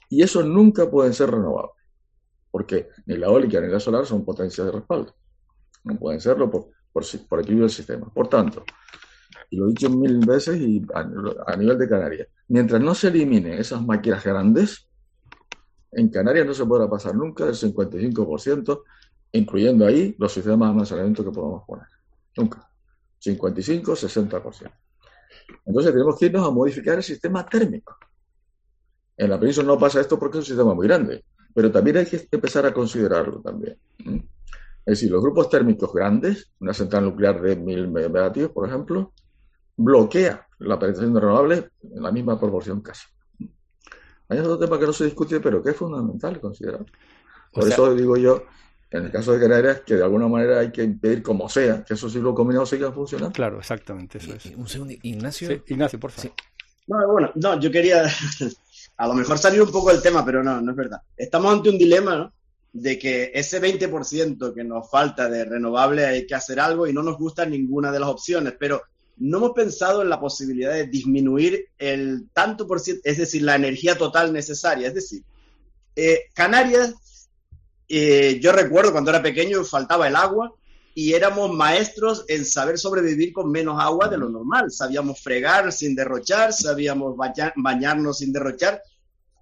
Y esos nunca pueden ser renovables, porque ni la eólica ni la solar son potencias de respaldo. No pueden serlo por, por, por equilibrio del sistema. Por tanto, y lo he dicho mil veces y a, nivel de Canarias, mientras no se eliminen esas máquinas grandes, en Canarias no se podrá pasar nunca del 55%, incluyendo ahí los sistemas de almacenamiento que podamos poner. Nunca. 55, 60%. Entonces tenemos que irnos a modificar el sistema térmico. En la península no pasa esto porque es un sistema muy grande, pero también hay que empezar a considerarlo también. Es decir, los grupos térmicos grandes, una central nuclear de 1000 megavatios, por ejemplo, bloquea la penetración de renovables en la misma proporción casi. Hay otro tema que no se discute, pero que es fundamental considerar. Por eso digo yo, en el caso de Canarias, que de alguna manera hay que impedir como sea que esos ciclos combinados sigan funcionando. Claro, exactamente, eso es. Un segundo, Ignacio. Ignacio, por favor. No, bueno, no, yo quería *laughs* a lo mejor salir un poco del tema, pero no, no es verdad. Estamos ante un dilema, ¿no? De que ese 20% que nos falta de renovable hay que hacer algo y no nos gusta ninguna de las opciones, pero no hemos pensado en la posibilidad de disminuir el tanto por ciento, es decir, la energía total necesaria. Es decir, eh, Canarias, eh, yo recuerdo cuando era pequeño faltaba el agua y éramos maestros en saber sobrevivir con menos agua de lo normal. Sabíamos fregar sin derrochar, sabíamos bañarnos sin derrochar.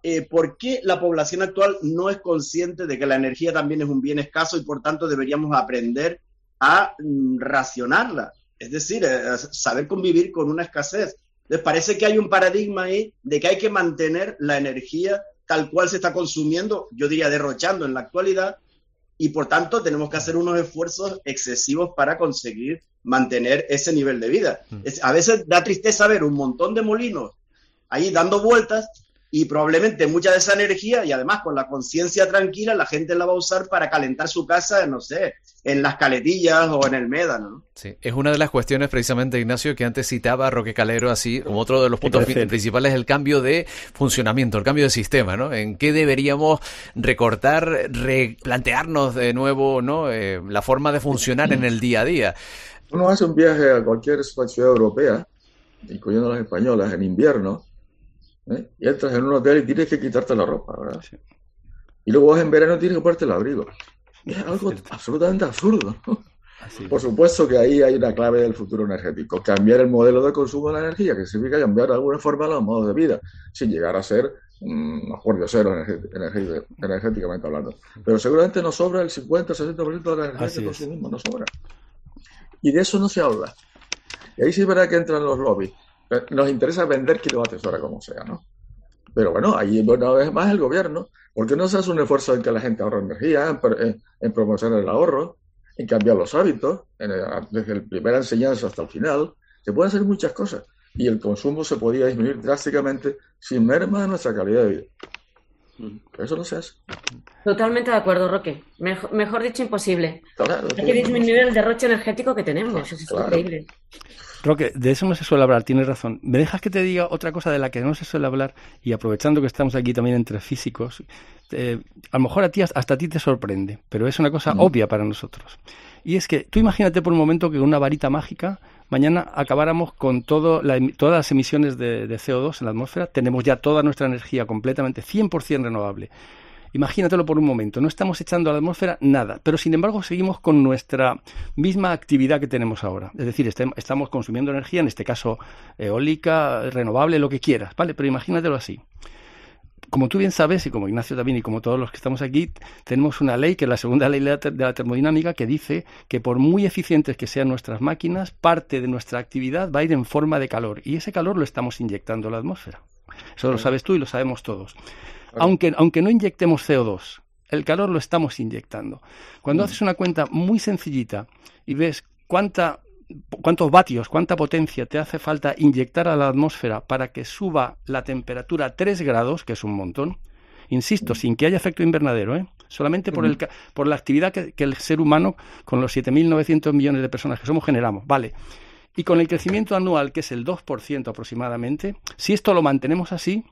Eh, ¿Por qué la población actual no es consciente de que la energía también es un bien escaso y por tanto deberíamos aprender a mm, racionarla? Es decir, eh, saber convivir con una escasez. Les parece que hay un paradigma ahí de que hay que mantener la energía tal cual se está consumiendo, yo diría derrochando en la actualidad, y por tanto tenemos que hacer unos esfuerzos excesivos para conseguir mantener ese nivel de vida. Mm. a veces da tristeza ver un montón de molinos ahí dando vueltas y probablemente mucha de esa energía y además con la conciencia tranquila la gente la va a usar para calentar su casa, no sé, en las caletillas o en el médano. Sí, es una de las cuestiones precisamente, Ignacio, que antes citaba Roque Calero así, como otro de los puntos principales, el cambio de funcionamiento, el cambio de sistema, ¿no? En qué deberíamos recortar, replantearnos de nuevo, ¿no? Eh, la forma de funcionar en el día a día. Uno hace un viaje a cualquier ciudad europea, incluyendo las españolas, en invierno, ¿eh? y entras en un hotel y tienes que quitarte la ropa, ¿verdad? Y luego en verano tienes que ponerte el abrigo. Es *laughs* algo absolutamente absurdo. Por supuesto que ahí hay una clave del futuro energético, cambiar el modelo de consumo de la energía, que significa cambiar de alguna forma los modos de vida, sin llegar a ser un de cero energéticamente hablando. Pero seguramente nos sobra el 50-60% de la energía que consumimos, nos sobra. Y de eso no se habla. Y ahí sí verá que entran los lobbies. Nos interesa vender kilovatios hora como sea, ¿no? Pero bueno, ahí una vez más el gobierno, porque no se hace un esfuerzo en que la gente ahorre energía, en, promocionar el ahorro, en cambiar los hábitos, desde la primera enseñanza hasta el final, se pueden hacer muchas cosas y el consumo se podía disminuir drásticamente sin merma de nuestra calidad de vida. Eso no se hace. Totalmente de acuerdo, Roque. Mejor, dicho, imposible. Hay que disminuir el derroche energético que tenemos. Eso es increíble. Roque, de eso no se suele hablar, tienes razón. ¿Me dejas que te diga otra cosa de la que no se suele hablar? Y aprovechando que estamos aquí también entre físicos, eh, a lo mejor a ti hasta a ti te sorprende, pero es una cosa obvia para nosotros. Y es que tú imagínate por un momento que con una varita mágica mañana acabáramos con todo todas las emisiones de, de CO2 en la atmósfera, tenemos ya toda nuestra energía completamente 100% renovable. Imagínatelo por un momento, no estamos echando a la atmósfera nada, pero sin embargo seguimos con nuestra misma actividad que tenemos ahora. Es decir, estamos consumiendo energía, en este caso eólica, renovable, lo que quieras, ¿vale? Pero imagínatelo así. Como tú bien sabes, y como Ignacio también, y como todos los que estamos aquí, tenemos una ley, que es la segunda ley de la termodinámica, que dice que por muy eficientes que sean nuestras máquinas, parte de nuestra actividad va a ir en forma de calor, y ese calor lo estamos inyectando a la atmósfera. Eso lo sabes tú y lo sabemos todos aunque, aunque no inyectemos CO2, el calor lo estamos inyectando. Cuando mm. haces una cuenta muy sencillita y ves cuánta, cuántos vatios, cuánta potencia te hace falta inyectar a la atmósfera para que suba la temperatura a 3 grados, que es un montón, insisto, mm. sin que haya efecto invernadero, ¿eh? solamente por, el, por la actividad que, que el ser humano, con los 7.900 millones de personas que somos, generamos. Vale. Y con el crecimiento anual, que es el 2% aproximadamente, si esto lo mantenemos así,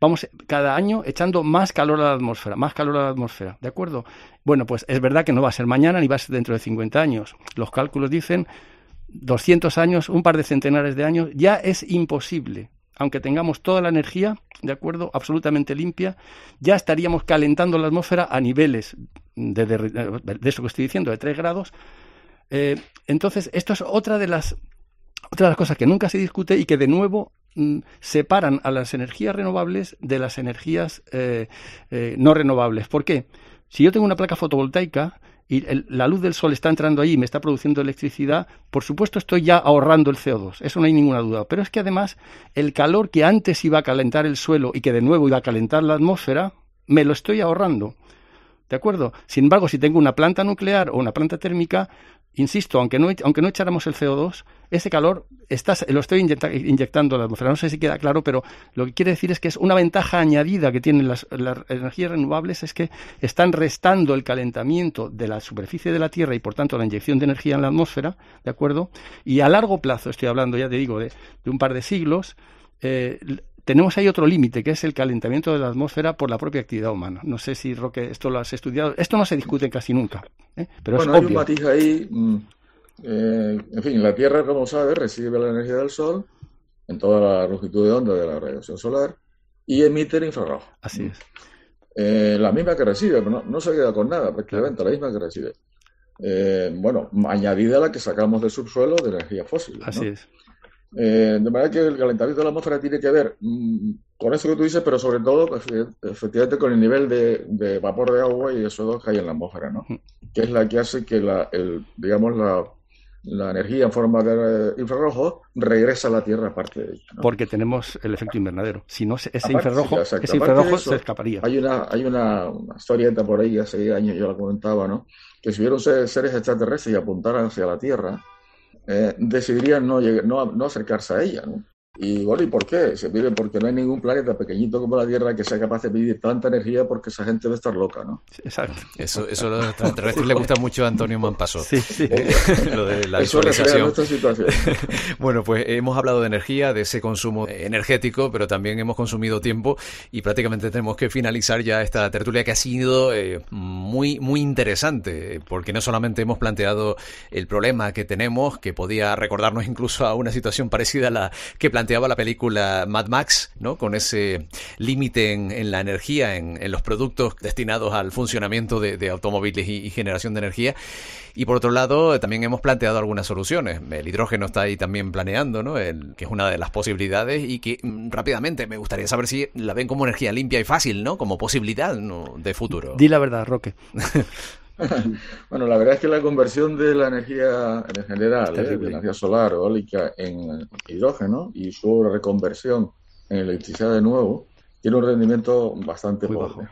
vamos cada año echando más calor a la atmósfera, más calor a la atmósfera, ¿de acuerdo? Bueno, pues es verdad que no va a ser mañana ni va a ser dentro de 50 años. Los cálculos dicen 200 años, un par de centenares de años, ya es imposible. Aunque tengamos toda la energía, ¿de acuerdo? Absolutamente limpia, ya estaríamos calentando la atmósfera a niveles de, de, eso que estoy diciendo, de 3 grados. Eh, entonces, esto es otra de las otra de las cosas que nunca se discute y que de nuevo separan a las energías renovables de las energías eh, eh, no renovables. ¿Por qué? Si yo tengo una placa fotovoltaica y la luz del sol está entrando ahí y me está produciendo electricidad, por supuesto estoy ya ahorrando el CO2, eso no hay ninguna duda. Pero es que además el calor que antes iba a calentar el suelo y que de nuevo iba a calentar la atmósfera, me lo estoy ahorrando. ¿De acuerdo? Sin embargo, si tengo una planta nuclear o una planta térmica, insisto, aunque no, aunque no echáramos el CO2, ese calor está, lo estoy inyectando a la atmósfera. No sé si queda claro, pero lo que quiere decir es que es una ventaja añadida que tienen las, energías renovables es que están restando el calentamiento de la superficie de la Tierra y por tanto la inyección de energía en la atmósfera, ¿de acuerdo? Y a largo plazo, estoy hablando ya te digo de, un par de siglos, eh, tenemos ahí otro límite, que es el calentamiento de la atmósfera por la propia actividad humana. No sé si, Roque, esto lo has estudiado. Esto no se discute casi nunca, ¿eh? pero bueno, es hay un matiz ahí. Mm, eh, en fin, la Tierra, como sabes, recibe la energía del Sol en toda la longitud de onda de la radiación solar y emite el infrarrojo. Así es. Eh, la misma que recibe, pero no, se queda con nada, prácticamente la misma que recibe. eh, bueno, añadida a la que sacamos del subsuelo de energía fósil. Así es. Eh, de manera que el calentamiento de la atmósfera tiene que ver mm, con eso que tú dices, pero sobre todo, efectivamente, con el nivel de, vapor de agua y de CO2 que hay en la atmósfera, ¿no? Que es la que hace que la, el, digamos, la, la energía en forma de infrarrojo regresa a la Tierra aparte de ella. Porque tenemos el efecto invernadero. Si no, ese infrarrojo, ese infrarrojo se escaparía. Hay una, hay una, historieta por ahí, hace años yo la comentaba, ¿no? Que si hubieran seres extraterrestres y apuntaran hacia la Tierra, eh, decidirían no, no, no acercarse a ella, ¿no? Y bueno, ¿y por qué? Se vive porque no hay ningún planeta pequeñito como la Tierra que sea capaz de pedir tanta energía porque esa gente debe estar loca, ¿no? Exacto. Eso, eso a los extraterrestres le gusta mucho a Antonio Mampaso. Sí, sí. lo de la eso visualización. situación. *laughs* bueno, pues hemos hablado de energía, de ese consumo energético, pero también hemos consumido tiempo y prácticamente tenemos que finalizar ya esta tertulia que ha sido eh, muy, muy interesante, porque no solamente hemos planteado el problema que tenemos, que podía recordarnos incluso a una situación parecida a la que planteamos planteaba la película Mad Max, ¿no? Con ese límite en, la energía, en, los productos destinados al funcionamiento de, automóviles y, generación de energía. Y por otro lado, también hemos planteado algunas soluciones. El hidrógeno está ahí también planeando, ¿no? El, que es una de las posibilidades y que mm, rápidamente me gustaría saber si la ven como energía limpia y fácil, ¿no? Como posibilidad de futuro. Di la verdad, Roque. *laughs* *laughs* bueno, la verdad es que la conversión de la energía en general, ¿eh? de energía solar o eólica en hidrógeno y su reconversión en electricidad de nuevo, tiene un rendimiento bastante pobre.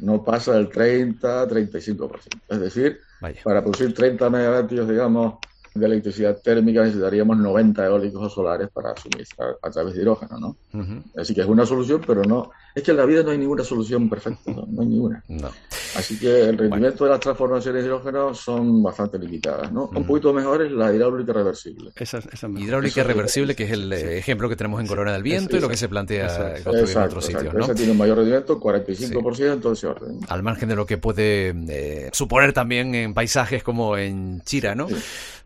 No pasa del 30-35%. Es decir, para producir 30 megavatios, digamos, de electricidad térmica necesitaríamos 90 eólicos o solares para suministrar a través de hidrógeno, ¿no? Así que es una solución, pero no. Es que en la vida no hay ninguna solución perfecta, no, hay ninguna. Así que el rendimiento de las transformaciones de hidrógeno son bastante limitadas, ¿no? Un poquito mejor es la hidráulica reversible. Esa, hidráulica reversible, que es el ejemplo que tenemos en Corona del Viento y lo que se plantea construir en otros sitios, ¿no? Esa tiene un mayor rendimiento, 45% de ese orden. Al margen de lo que puede eh, suponer también en paisajes como en Chira, ¿no?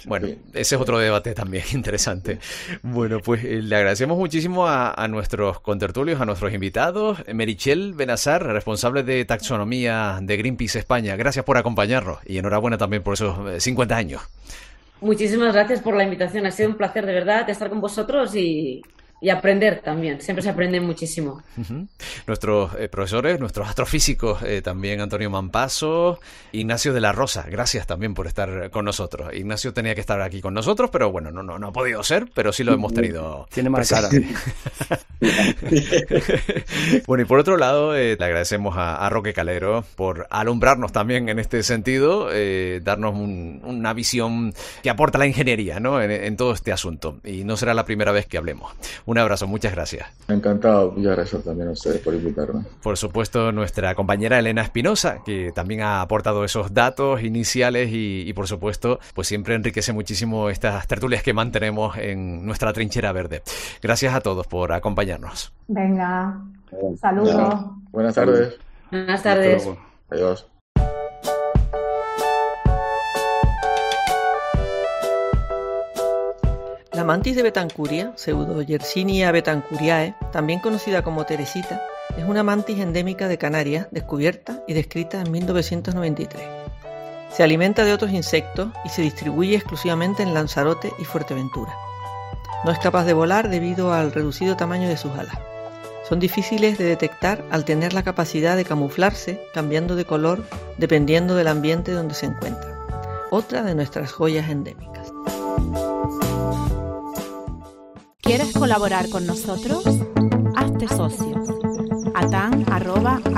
Bueno, ese es otro debate también *laughs* interesante. Bueno, pues eh, le agradecemos muchísimo a, nuestros contertulios, a nuestros invitados. Merichel Benazar, responsable de taxonomía de Greenpeace España. Gracias por acompañarnos y enhorabuena también por esos 50 eh, años. Muchísimas gracias por la invitación. Ha sido un placer de verdad estar con vosotros y y aprender también. Siempre se aprende muchísimo. Nuestros eh, profesores, nuestros astrofísicos, eh, también Antonio Mampaso, Ignacio de la Rosa, gracias también por estar con nosotros. Ignacio tenía que estar aquí con nosotros, pero bueno, no, no, no ha podido ser, pero sí lo hemos tenido. Tiene más cara. *laughs* bueno, y por otro lado, eh, le agradecemos a, Roque Calero por alumbrarnos también en este sentido, darnos una visión que aporta la ingeniería ¿no? En, en, todo este asunto. Y no será la primera vez que hablemos. Un abrazo, muchas gracias. Encantado, muchas gracias también a ustedes por invitarme. Por supuesto, nuestra compañera Elena Espinosa, que también ha aportado esos datos iniciales y, por supuesto, pues siempre enriquece muchísimo estas tertulias que mantenemos en nuestra trinchera verde. Gracias a todos por acompañarnos. Venga, saludos. Buenas tardes. Buenas tardes. Adiós. La mantis de Betancuria, pseudo Yersinia betancuriae, también conocida como Teresita, es una mantis endémica de Canarias descubierta y descrita en 1993. Se alimenta de otros insectos y se distribuye exclusivamente en Lanzarote y Fuerteventura. No es capaz de volar debido al reducido tamaño de sus alas. Son difíciles de detectar al tener la capacidad de camuflarse cambiando de color dependiendo del ambiente donde se encuentra. Otra de nuestras joyas endémicas. ¿Quieres colaborar con nosotros? Hazte socio. atan.atan.org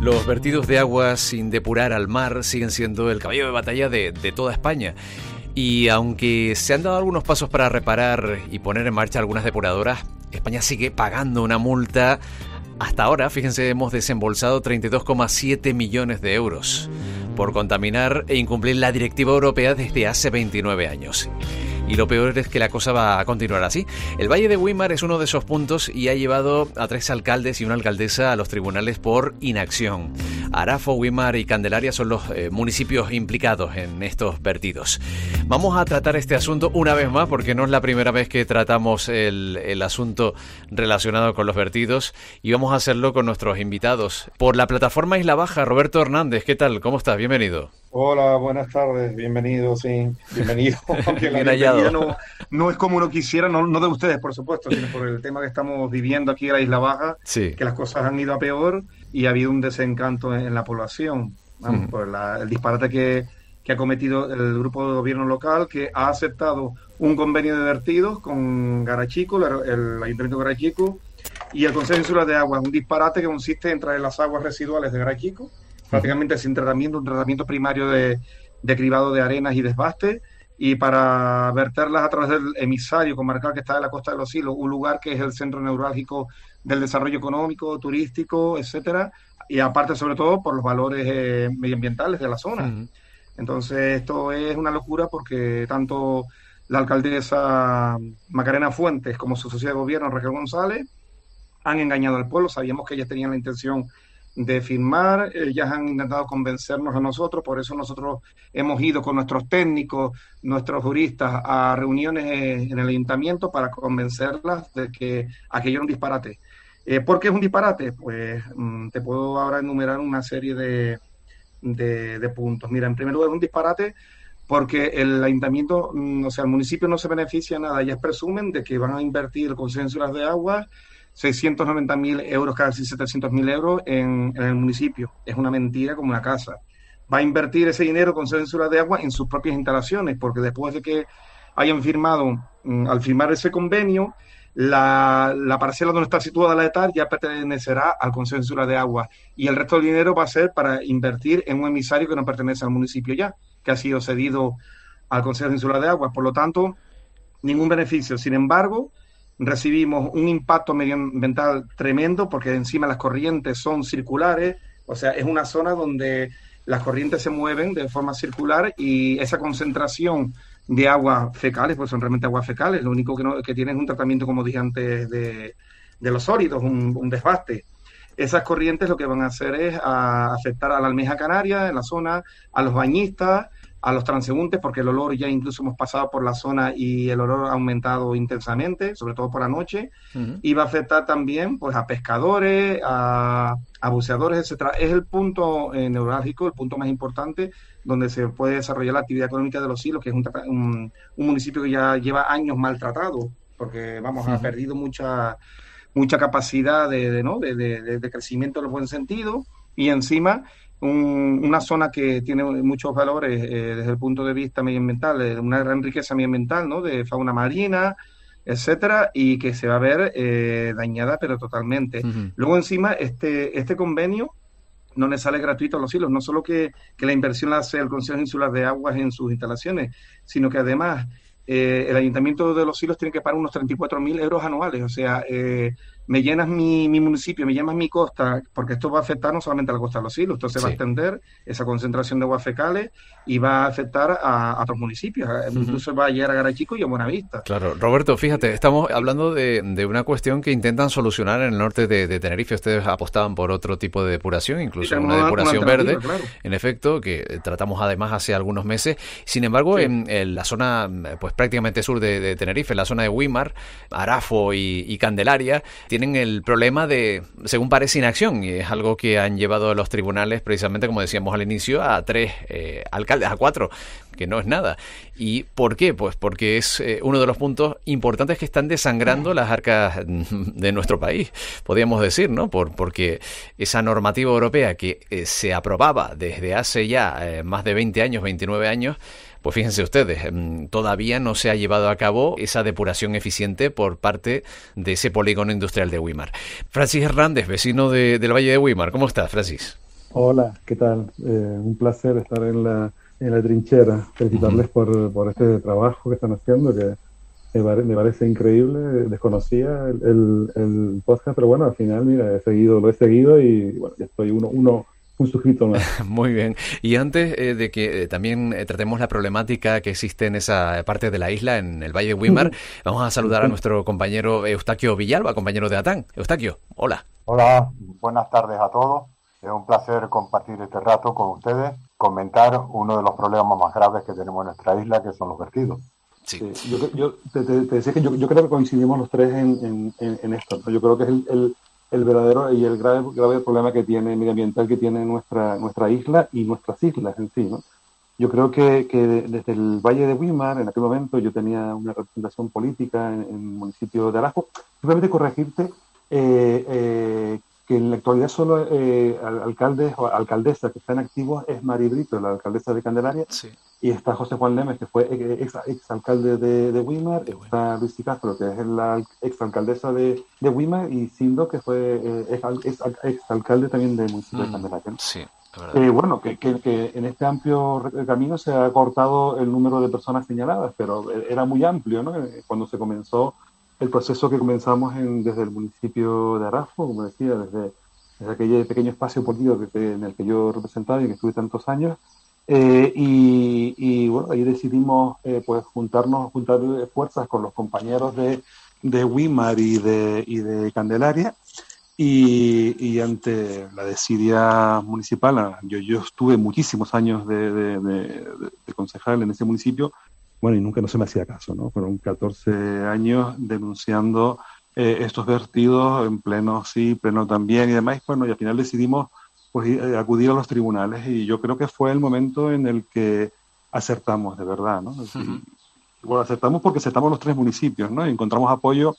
Los vertidos de agua sin depurar al mar siguen siendo el caballo de batalla de toda España. Y aunque se han dado algunos pasos para reparar y poner en marcha algunas depuradoras, España sigue pagando una multa hasta ahora, fíjense, hemos desembolsado 32,7 millones de euros por contaminar e incumplir la directiva europea desde hace 29 años. Y lo peor es que la cosa va a continuar así. El Valle de Weimar es uno de esos puntos y ha llevado a tres alcaldes y una alcaldesa a los tribunales por inacción. Arafo, Wimar y Candelaria son los eh, municipios implicados en estos vertidos. Vamos a tratar este asunto una vez más porque no es la primera vez que tratamos el, el asunto relacionado con los vertidos y vamos a hacerlo con nuestros invitados. Por la plataforma Isla Baja, Roberto Hernández, ¿qué tal? ¿Cómo estás? Bienvenido. Hola, buenas tardes, bienvenido, sí, bienvenido. *laughs* Aunque la no, no, es como uno quisiera, no, no, de ustedes, por supuesto, sino por el tema que estamos viviendo aquí en la Isla Baja, que las cosas han ido a peor y ha habido un desencanto en, la población, por el disparate que, que ha cometido el grupo de gobierno local, que ha aceptado un convenio de vertidos con Garachico, el, Ayuntamiento de Garachico, y el Consejo Insular de Agua, un disparate que consiste en traer las aguas residuales de Garachico prácticamente sin tratamiento, un tratamiento primario de, de cribado de arenas y desbaste, y para verterlas a través del emisario comarcal que está en la costa de los Silos, un lugar que es el centro neurálgico del desarrollo económico, turístico, etcétera, y aparte sobre todo por los valores eh, medioambientales de la zona. Entonces esto es una locura porque tanto la alcaldesa Macarena Fuentes como su sociedad de gobierno Raquel González han engañado al pueblo. Sabíamos que ellas tenían la intención de firmar, ellas han intentado convencernos a nosotros, por eso nosotros hemos ido con nuestros técnicos, nuestros juristas a reuniones en el ayuntamiento para convencerlas de que aquello era un disparate. Eh, ¿Por qué es un disparate? Pues mm, te puedo ahora enumerar una serie de, de, puntos. Mira, en primer lugar, un disparate porque el ayuntamiento, mm, o sea, el municipio no se beneficia nada. Ellas presumen de que van a invertir con censuras de agua 690.000 euros, casi 700.000 euros en, el municipio. Es una mentira como una casa. Va a invertir ese dinero con censura de agua en sus propias instalaciones, porque después de que hayan firmado, mm, al firmar ese convenio, la, parcela donde está situada la ETAR ya pertenecerá al Consejo de Agua y el resto del dinero va a ser para invertir en un emisario que no pertenece al municipio ya, que ha sido cedido al Consejo Insular de Agua. Por lo tanto, ningún beneficio. Sin embargo, recibimos un impacto medioambiental tremendo porque encima las corrientes son circulares, o sea, es una zona donde las corrientes se mueven de forma circular y esa concentración de agua fecales, pues son realmente aguas fecales, lo único que, no, que tiene es un tratamiento, como dije antes, de, los sólidos, un, un, desbaste. Esas corrientes lo que van a hacer es afectar a la almeja canaria en la zona, a los bañistas, a los transeúntes, porque el olor ya incluso hemos pasado por la zona y el olor ha aumentado intensamente, sobre todo por la noche, y va a afectar también pues a pescadores, a, buceadores, etcétera. Es el punto eh, neurálgico, el punto más importante donde se puede desarrollar la actividad económica de los silos, que es un, municipio que ya lleva años maltratado, porque vamos, ha perdido mucha mucha capacidad de, ¿no? de, de crecimiento en el buen sentido y encima una zona que tiene muchos valores eh, desde el punto de vista medioambiental, eh, una gran riqueza medioambiental, ¿no? De fauna marina, etcétera, y que se va a ver eh, dañada, pero totalmente. Luego, encima, este, este convenio no le sale gratuito a los hilos, no solo que, que la inversión la hace el Consejo Insular de Aguas en sus instalaciones, sino que además el Ayuntamiento de los Hilos tiene que pagar unos 34.000 euros anuales, o sea, me llenas mi, municipio, me llenas mi costa, porque esto va a afectar no solamente a la costa de los hilos, esto se va a extender esa concentración de aguas fecales y va a afectar a, otros municipios, incluso va a llegar a Garachico y a Buenavista. Claro, Roberto, fíjate, estamos hablando de, una cuestión que intentan solucionar en el norte de, Tenerife. Ustedes apostaban por otro tipo de depuración, incluso una depuración verde, en efecto, que tratamos además hace algunos meses. Sin embargo, en, la zona pues prácticamente sur de, Tenerife, en la zona de Wimar, Arafo y, y Candelaria, tienen el problema de, según parece, inacción, y es algo que han llevado a los tribunales, precisamente como decíamos al inicio, a tres eh, alcaldes, a cuatro, que no es nada. ¿Y por qué? Pues porque es eh, uno de los puntos importantes que están desangrando las arcas de nuestro país, podríamos decir, ¿no? Por, porque esa normativa europea que eh, se aprobaba desde hace ya más de 20 años, 29 años, pues fíjense ustedes, em, todavía no se ha llevado a cabo esa depuración eficiente por parte de ese polígono industrial de Wimar. Francis Hernández, vecino del Valle de Wimar, ¿cómo estás, Francis? Hola, ¿qué tal? Eh, un placer estar en la, en la trinchera. Felicitarles por, por este trabajo que están haciendo, que me, parece increíble. Desconocía el, el, podcast, pero bueno, al final, mira, he seguido, lo he seguido y bueno, ya estoy uno, uno un suscrito más. *laughs* Muy bien. Y antes eh, de que eh, también eh, tratemos la problemática que existe en esa parte de la isla, en el Valle de Wimar, *laughs* vamos a saludar a nuestro compañero Eustaquio Villalba, compañero de Atán. Eustaquio, hola. Hola, buenas tardes a todos. Es un placer compartir este rato con ustedes, comentar uno de los problemas más graves que tenemos en nuestra isla, que son los vertidos. Sí. yo, te, decía que yo, creo que coincidimos los tres en, esto. Yo creo que es el, el, verdadero y el grave, grave problema que tiene medioambiental que tiene nuestra, nuestra isla y nuestras islas en sí. ¿no? Yo creo que, que, desde el Valle de Weimar, en aquel momento yo tenía una representación política en, el municipio de Arajo, simplemente corregirte eh, eh, que en la actualidad solo eh, alcaldes o alcaldesa que están activos es Mari Brito, la alcaldesa de Candelaria, y está José Juan Lemes, que fue ex, ex alcalde de, de Weimar, está Luis Castro, que es la ex alcaldesa de, de Weimar, y Sindo, que fue ex, ex, alcalde también del municipio de mm, Candelaria. Sí. Eh, bueno, que, que, en este amplio camino se ha cortado el número de personas señaladas, pero e, era muy amplio, ¿no? Eh, cuando se comenzó el proceso que comenzamos en, desde el municipio de Arafo, como decía, desde, desde aquel pequeño espacio político que, en el que yo representaba y que estuve tantos años. Eh, y, y, bueno, ahí decidimos pues juntarnos, juntar fuerzas con los compañeros de, de Wimar y de, y de Candelaria y, ante la desidia municipal, yo, yo estuve muchísimos años de, de, concejal en ese municipio, bueno, y nunca no se me hacía caso, ¿no? Fueron 14 años denunciando eh, estos vertidos en pleno sí, pleno también y demás, bueno, y al final decidimos pues, eh, acudir a los tribunales y yo creo que fue el momento en el que acertamos de verdad, ¿no? Bueno, acertamos porque acertamos los tres municipios, ¿no? Y encontramos apoyo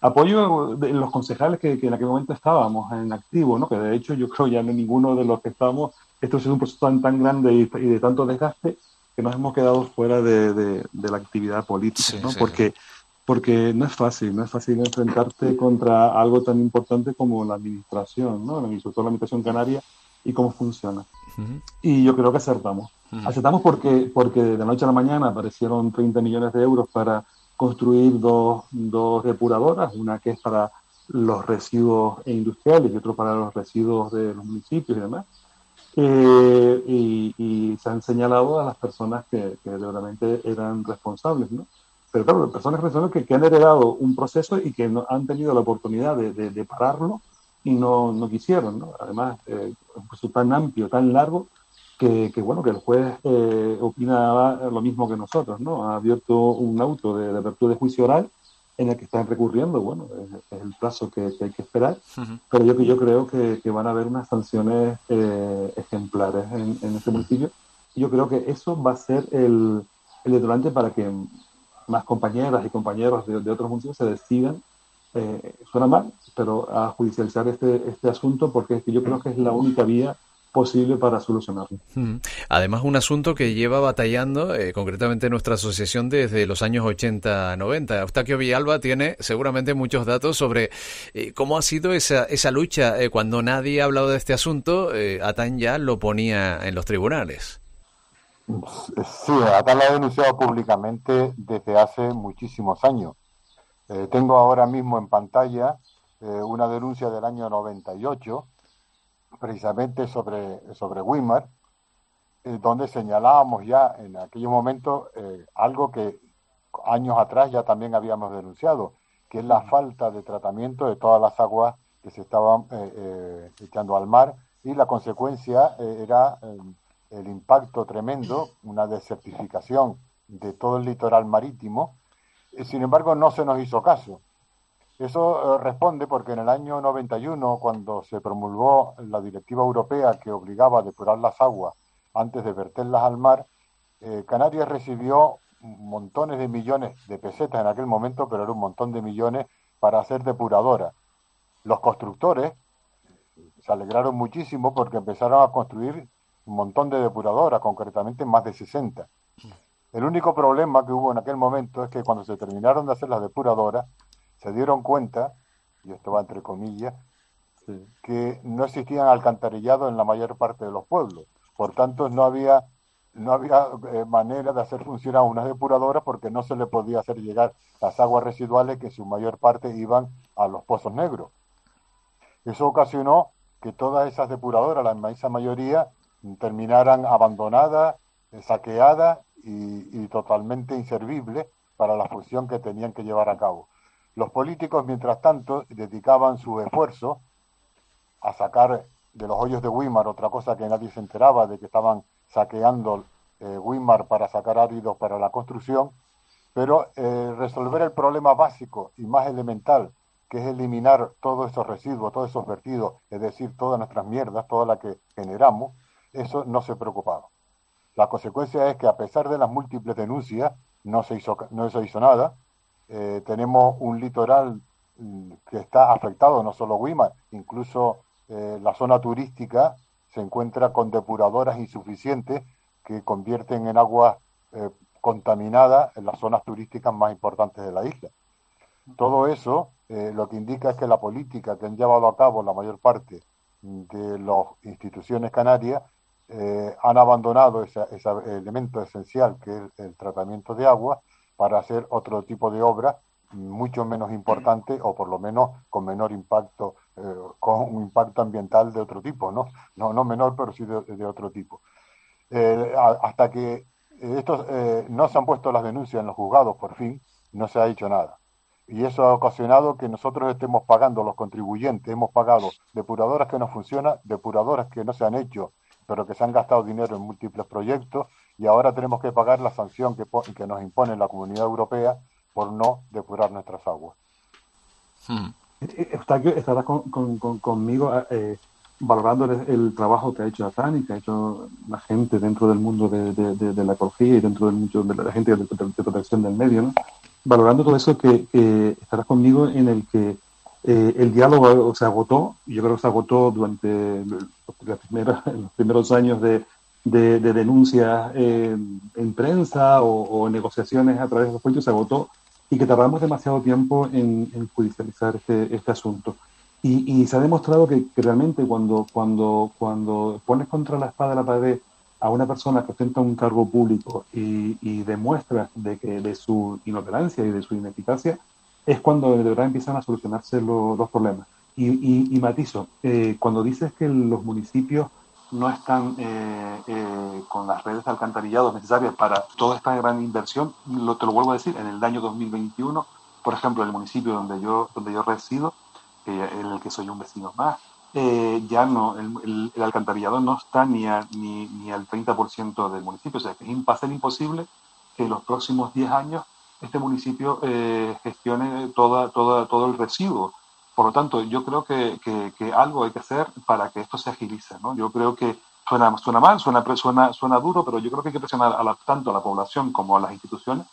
apoyo de los concejales que, en aquel momento estábamos en activo, ¿no? que de hecho yo creo ya no ninguno de los que estamos, esto es un proceso tan, tan grande y, de tanto desgaste que nos hemos quedado fuera de, de, la actividad política, ¿no? porque, porque no es fácil, no es fácil enfrentarte contra algo tan importante como la administración, ¿no? sobre todo la administración canaria y cómo funciona. Y yo creo que acertamos. Acertamos porque, porque de la noche a la mañana aparecieron 30 millones de euros para construir dos, dos depuradoras, una que es para los residuos industriales y otra para los residuos de los municipios y demás. Eh, y, se han señalado a las personas que, que realmente eran responsables, ¿no? Pero claro, personas responsables que, han heredado un proceso y que no han tenido la oportunidad de, de, pararlo y no, no quisieron, ¿no? Además, eh, un proceso tan amplio, tan largo, que, bueno, que el juez eh, opinaba lo mismo que nosotros, ¿no? Ha abierto un auto de, apertura de juicio oral en el que están recurriendo, bueno, es, el plazo que, hay que esperar, pero yo, yo creo que, van a haber unas sanciones eh, ejemplares en, en este municipio. Yo creo que eso va a ser el, el detonante para que más compañeras y compañeros de, otros municipios se decidan, eh, suena mal, pero a judicializar este, este asunto porque es que yo creo que es la única vía posible para solucionarlo. Además, un asunto que lleva batallando eh, concretamente nuestra asociación desde los años 80-90. Eustaquio Villalba tiene seguramente muchos datos sobre eh, cómo ha sido esa, esa lucha. Eh, cuando nadie ha hablado de este asunto, Atán ya lo ponía en los tribunales. Sí, Atán lo ha denunciado públicamente desde hace muchísimos años. tengo ahora mismo en pantalla una denuncia del año 98 precisamente sobre, sobre Weimar, eh, donde señalábamos ya en aquellos momentos eh, algo que años atrás ya también habíamos denunciado, que es la falta de tratamiento de todas las aguas que se estaban eh, echando al mar y la consecuencia era el impacto tremendo, una desertificación de todo el litoral marítimo. Sin embargo, no se nos hizo caso. Eso eh, responde porque en el año 91, cuando se promulgó la directiva europea que obligaba a depurar las aguas antes de verterlas al mar, eh, Canarias recibió montones de millones de pesetas en aquel momento, pero era un montón de millones para hacer depuradora. Los constructores se alegraron muchísimo porque empezaron a construir un montón de depuradoras, concretamente más de 60. El único problema que hubo en aquel momento es que cuando se terminaron de hacer las depuradoras, se dieron cuenta, y esto va entre comillas, que no existían alcantarillados en la mayor parte de los pueblos. Por tanto, no había, no había eh, manera de hacer funcionar unas depuradoras porque no se le podía hacer llegar las aguas residuales que en su mayor parte iban a los pozos negros. Eso ocasionó que todas esas depuradoras, la inmensa mayoría, terminaran abandonadas, eh, saqueadas y, y totalmente inservibles para la función que tenían que llevar a cabo. Los políticos, mientras tanto, dedicaban su esfuerzo a sacar de los hoyos de Weimar, otra cosa que nadie se enteraba de que estaban saqueando eh, Weimar para sacar áridos para la construcción, pero eh, resolver el problema básico y más elemental, que es eliminar todos esos residuos, todos esos vertidos, es decir, todas nuestras mierdas, toda la que generamos, eso no se preocupaba. La consecuencia es que a pesar de las múltiples denuncias, no se hizo, no se hizo nada. Eh, tenemos un litoral mm, que está afectado, no solo Weimar, incluso eh, la zona turística se encuentra con depuradoras insuficientes que convierten en agua eh, contaminada en las zonas turísticas más importantes de la isla. Todo eso eh, lo que indica es que la política que han llevado a cabo la mayor parte de las instituciones canarias han abandonado ese, elemento esencial que es el tratamiento de agua para hacer otro tipo de obras mucho menos importante o por lo menos con menor impacto, eh, con un impacto ambiental de otro tipo, ¿no? No, no menor, pero sí de, otro tipo. Eh, hasta que estos, eh, no se han puesto las denuncias en los juzgados, por fin, no se ha hecho nada. Y eso ha ocasionado que nosotros estemos pagando, los contribuyentes, hemos pagado depuradoras que no funcionan, depuradoras que no se han hecho, pero que se han gastado dinero en múltiples proyectos, y ahora tenemos que pagar la sanción que, que nos impone la Comunidad Europea por no depurar nuestras aguas. Hmm. estará conmigo eh, valorando el, trabajo que ha hecho Atán y que ha hecho la gente dentro del mundo de, la ecología y dentro del mundo de la gente de, protección del medio, ¿no? valorando todo eso que, estarás conmigo en el que eh, el diálogo se agotó, y yo creo que se agotó durante *laughs* los, primeros años de, denuncias eh, en prensa o, negociaciones a través de los puentes, se agotó y que tardamos demasiado tiempo en, judicializar este, este asunto. Y, se ha demostrado que, realmente cuando, cuando, cuando pones contra la espada de la pared a una persona que ostenta un cargo público y, y demuestra de, que, de su inoperancia y de su ineficacia, es cuando de verdad empiezan a solucionarse los problemas. Y, y matizo, eh, cuando dices que los municipios no están eh, eh, con las redes de alcantarillado necesarias para toda esta gran inversión. Lo, te lo vuelvo a decir, en el año 2021, por ejemplo, el municipio donde yo, donde yo resido, en el que soy un vecino más, eh, ya no, el, alcantarillado no está ni, ni, ni, al 30% del municipio. O sea, que es a ser imposible que los próximos 10 años este municipio gestione toda, toda, todo el residuo por lo tanto, yo creo que, que, algo hay que hacer para que esto se agilice. ¿no? Yo creo que suena, suena mal, suena, suena, suena duro, pero yo creo que hay que presionar a tanto a la población como a las instituciones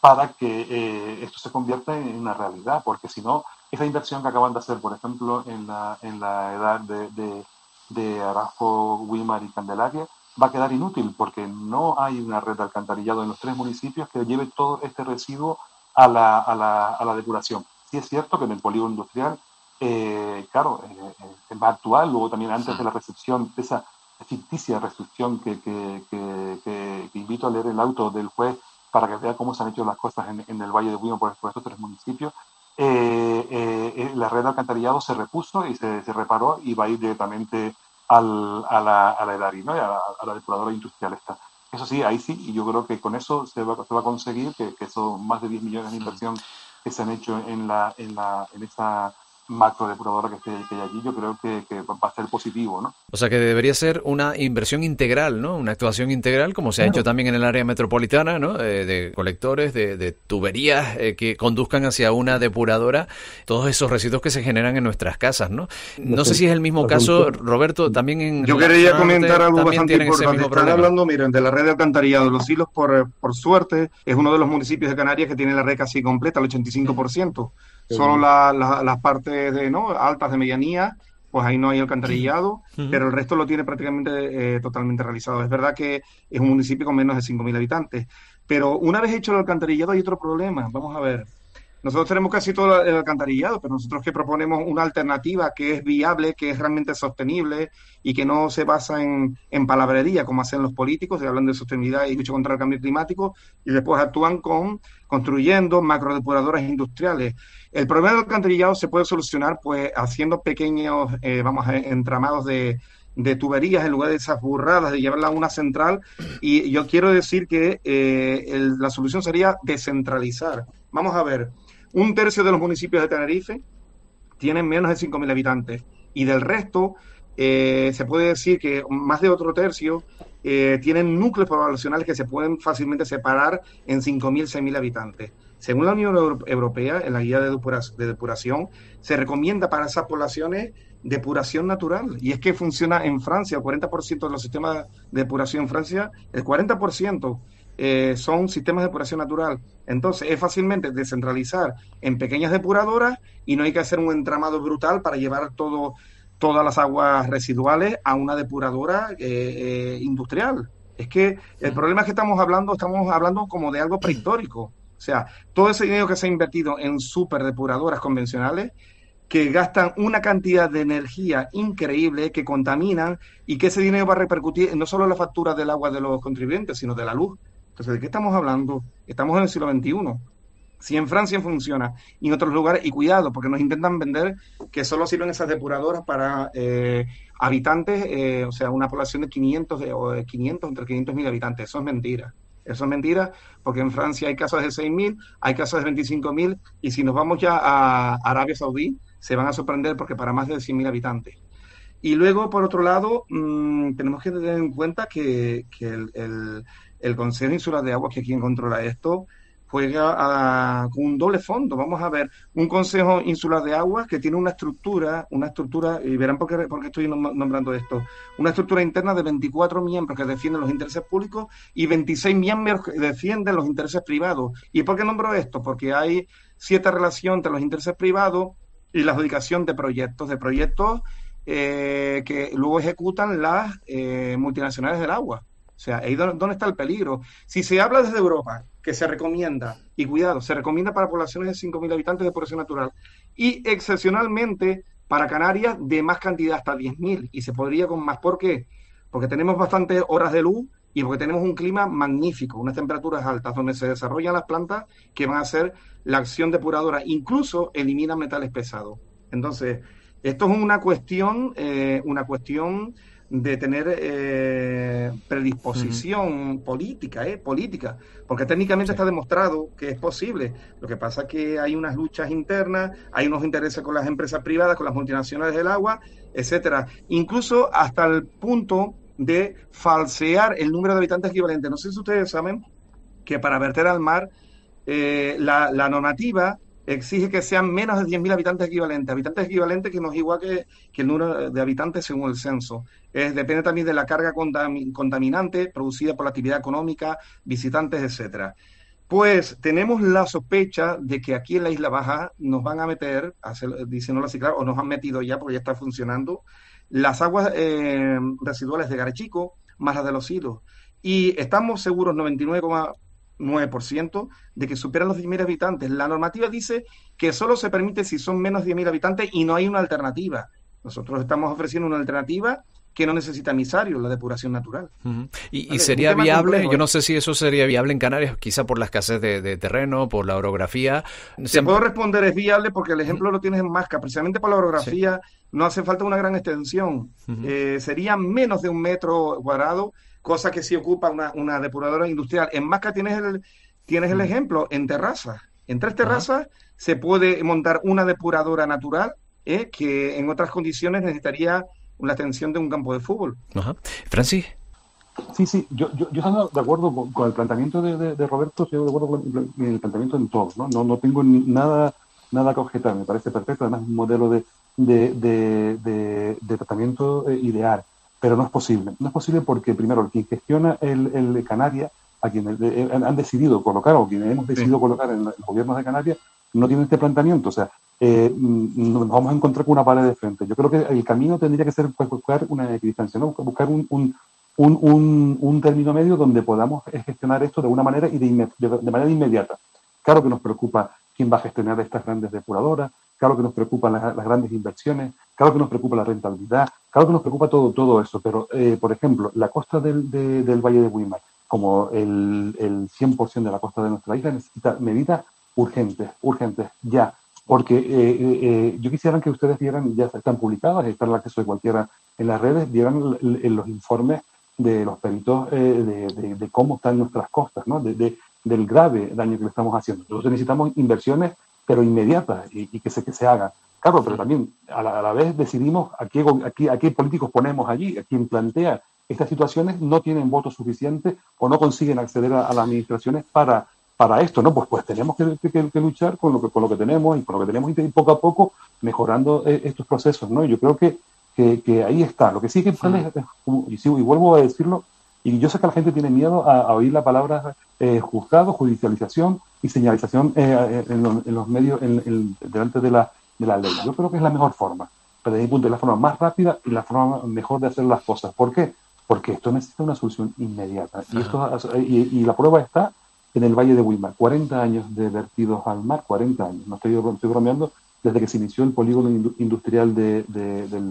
para que eh, esto se convierta en una realidad, porque si no, esa inversión que acaban de hacer, por ejemplo, en la, en la edad de, de, de Wimar y Candelaria, va a quedar inútil porque no hay una red de alcantarillado en los tres municipios que lleve todo este residuo a la, a la, a la depuración. Es cierto que en el polígono industrial, eh, claro, eh, eh, es más actual, luego también antes de la recepción, de esa ficticia recepción que, que, invito a leer el auto del juez para que vea cómo se han hecho las cosas en, el Valle de Buino por, estos tres municipios, la red de alcantarillado se repuso y se, reparó y va a ir directamente al, a la, a la EDARI, ¿no? a, la depuradora industrial esta. Eso sí, ahí sí, y yo creo que con eso se va, se va a conseguir que, que son más de 10 millones de inversión que se han hecho en, la, en, la, en esta macro depuradora que, que hay allí, yo creo que, que, va a ser positivo, ¿no? O sea que debería ser una inversión integral, ¿no? Una actuación integral, como se ha hecho también en el área metropolitana, ¿no? Eh, de colectores, de, de tuberías eh, que conduzcan hacia una depuradora todos esos residuos que se generan en nuestras casas, ¿no? No sé si es el mismo caso, Roberto, también en... Yo quería comentar algo bastante importante. Están hablando, miren, de la red de alcantarillado. Los hilos, por, por suerte, es uno de los municipios de Canarias que tiene la red casi completa, el 85%. Solo las partes de, ¿no? altas de medianía, pues ahí no hay alcantarillado, pero el resto lo tiene prácticamente eh, totalmente realizado. Es verdad que es un municipio con menos de 5.000 habitantes, pero una vez hecho el alcantarillado hay otro problema. Vamos a ver. Nosotros tenemos casi todo el alcantarillado, pero nosotros que proponemos una alternativa que es viable, que es realmente sostenible y que no se basa en, en palabrería, como hacen los políticos, de hablan de sostenibilidad y lucha contra el cambio climático, y después actúan con construyendo macrodepuradoras industriales. El problema del alcantarillado se puede solucionar pues haciendo pequeños, eh, vamos entramados de, de tuberías en lugar de esas burradas de llevarla a una central. Y yo quiero decir que eh, la solución sería descentralizar. Vamos a ver, un tercio de los municipios de Tenerife tienen menos de 5.000 habitantes y del resto eh, se puede decir que más de otro tercio eh, tienen núcleos poblacionales que se pueden fácilmente separar en 5.000, 6.000 habitantes. Según la Unión Europea, en la guía de depuración, se recomienda para esas poblaciones depuración natural. Y es que funciona en Francia, el 40% de los sistemas de depuración en Francia, el 40% eh, son sistemas de depuración natural. Entonces es fácilmente descentralizar en pequeñas depuradoras y no hay que hacer un entramado brutal para llevar todo, todas las aguas residuales a una depuradora eh, eh, industrial. Es que el problema es que estamos hablando, estamos hablando como de algo prehistórico. O sea, todo ese dinero que se ha invertido en superdepuradoras convencionales que gastan una cantidad de energía increíble, que contaminan y que ese dinero va a repercutir no solo en la factura del agua de los contribuyentes, sino de la luz. Entonces, ¿de qué estamos hablando? Estamos en el siglo XXI. Si en Francia funciona y en otros lugares, y cuidado, porque nos intentan vender que solo sirven esas depuradoras para eh, habitantes, eh, o sea, una población de 500 o de 500, entre 500 mil habitantes. Eso es mentira. Eso es mentira, porque en Francia hay casos de 6.000, hay casos de 25.000, y si nos vamos ya a Arabia Saudí, se van a sorprender porque para más de 100.000 habitantes. Y luego, por otro lado, mm, tenemos que tener en cuenta que, el, Consejo Insular de Aguas, que es quien controla esto, juega con un doble fondo. Vamos a ver, un Consejo Insular de Aguas que tiene una estructura, una estructura, y verán por qué, por qué estoy nombrando esto, una estructura interna de 24 miembros que defienden los intereses públicos y 26 miembros que defienden los intereses privados. ¿Y por qué nombro esto? Porque hay cierta relación entre los intereses privados y la adjudicación de proyectos, de proyectos eh, que luego ejecutan las eh, multinacionales del agua. O sea, ahí dónde está el peligro. Si se habla desde Europa, que se recomienda, y cuidado, se recomienda para poblaciones de 5.000 habitantes de población natural, y excepcionalmente para Canarias de más cantidad, hasta 10.000, y se podría con más. ¿Por qué? Porque tenemos bastantes horas de luz y porque tenemos un clima magnífico, unas temperaturas altas, donde se desarrollan las plantas que van a hacer la acción depuradora, incluso elimina metales pesados. Entonces, esto es una cuestión, eh, una cuestión de tener eh, predisposición política, eh, política, porque técnicamente está demostrado que es posible. Lo que pasa es que hay unas luchas internas, hay unos intereses con las empresas privadas, con las multinacionales del agua, etcétera. Incluso hasta el punto de falsear el número de habitantes equivalente. No sé si ustedes saben que para verter al mar eh, la, normativa exige que sean menos de 10.000 habitantes equivalentes. Habitantes equivalentes que no es igual que, el número de habitantes según el censo. depende también de la carga contaminante producida por la actividad económica, visitantes, etcétera. Pues tenemos la sospecha de que aquí en la Isla Baja nos van a meter, diciéndolo así claro, o nos han metido ya porque ya está funcionando, las aguas eh, residuales de Garechico más las de los hilos. Y estamos seguros 99,9% de que superan los 10.000 habitantes. La normativa dice que solo se permite si son menos de 10.000 habitantes y no hay una alternativa. Nosotros estamos ofreciendo una alternativa que no necesita emisario, la depuración natural. Y, sería viable, yo no ¿eh? sé si eso sería viable en Canarias, quizá por la escasez de, terreno, por la orografía. Se puedo responder, es viable porque el ejemplo lo tienes en Masca, precisamente por la orografía no hace falta una gran extensión, eh, sería menos de un metro cuadrado, cosa que sí ocupa una, depuradora industrial. En Masca tienes el, tienes el ejemplo, en terrazas. En tres terrazas se puede montar una depuradora natural eh, que en otras condiciones necesitaría una extensión de un campo de fútbol. Ajá. Francis. Sí, sí, yo, yo, yo estoy de acuerdo con, el planteamiento de, de, Roberto, estoy de acuerdo con el, planteamiento en todo, ¿no? No, no tengo nada, nada que objetar, me parece perfecto, además un modelo de, de, tratamiento eh, ideal, pero no es posible. No es posible porque, primero, quien gestiona el, el Canarias, a quienes eh, han decidido colocar o quienes hemos decidido colocar en los gobiernos de Canarias, no tienen este planteamiento. O sea, eh, mm, nos vamos a encontrar con una pared de frente. Yo creo que el camino tendría que ser pues, buscar una equidistancia, ¿no? buscar un, un, un, un, término medio donde podamos gestionar esto de una manera y de, de, manera inmediata. Claro que nos preocupa quién va a gestionar estas grandes depuradoras, claro que nos preocupan las, grandes inversiones, claro que nos preocupa la rentabilidad, claro que nos preocupa todo, todo eso, pero, eh, por ejemplo, la costa del, del Valle de Guimar, como el, el 100% de la costa de nuestra isla, necesita medidas urgentes, urgentes, ya. Porque eh, eh, eh, yo quisiera que ustedes vieran, ya están publicadas, está el acceso de cualquiera en las redes, vieran los informes de los peritos de, de, cómo están nuestras costas, ¿no? De, del grave daño que le estamos haciendo. Entonces necesitamos inversiones, pero inmediatas, y, que, se, que se hagan. Claro, pero también a la, vez decidimos a qué, a, qué, políticos ponemos allí, a quien plantea estas situaciones no tienen votos suficientes o no consiguen acceder a, las administraciones para, para esto, ¿no? Pues, pues tenemos que, luchar con lo que, con lo que tenemos y con lo que tenemos y poco a poco mejorando eh, estos procesos, ¿no? Yo creo que, que, ahí está. Lo que sí que y, y vuelvo a decirlo, y yo sé que la gente tiene miedo a, oír la palabra eh, juzgado, judicialización y señalización eh, en, los medios, en, delante de la, de la ley. Yo creo que es la mejor forma, pero desde mi punto de la forma más rápida y la forma mejor de hacer las cosas. ¿Por qué? Porque esto necesita una solución inmediata. Y, esto, y, la prueba está en el Valle de Wilmar. 40 años de vertidos al mar, 40 años. No estoy, estoy bromeando, desde que se inició el polígono industrial de, de, de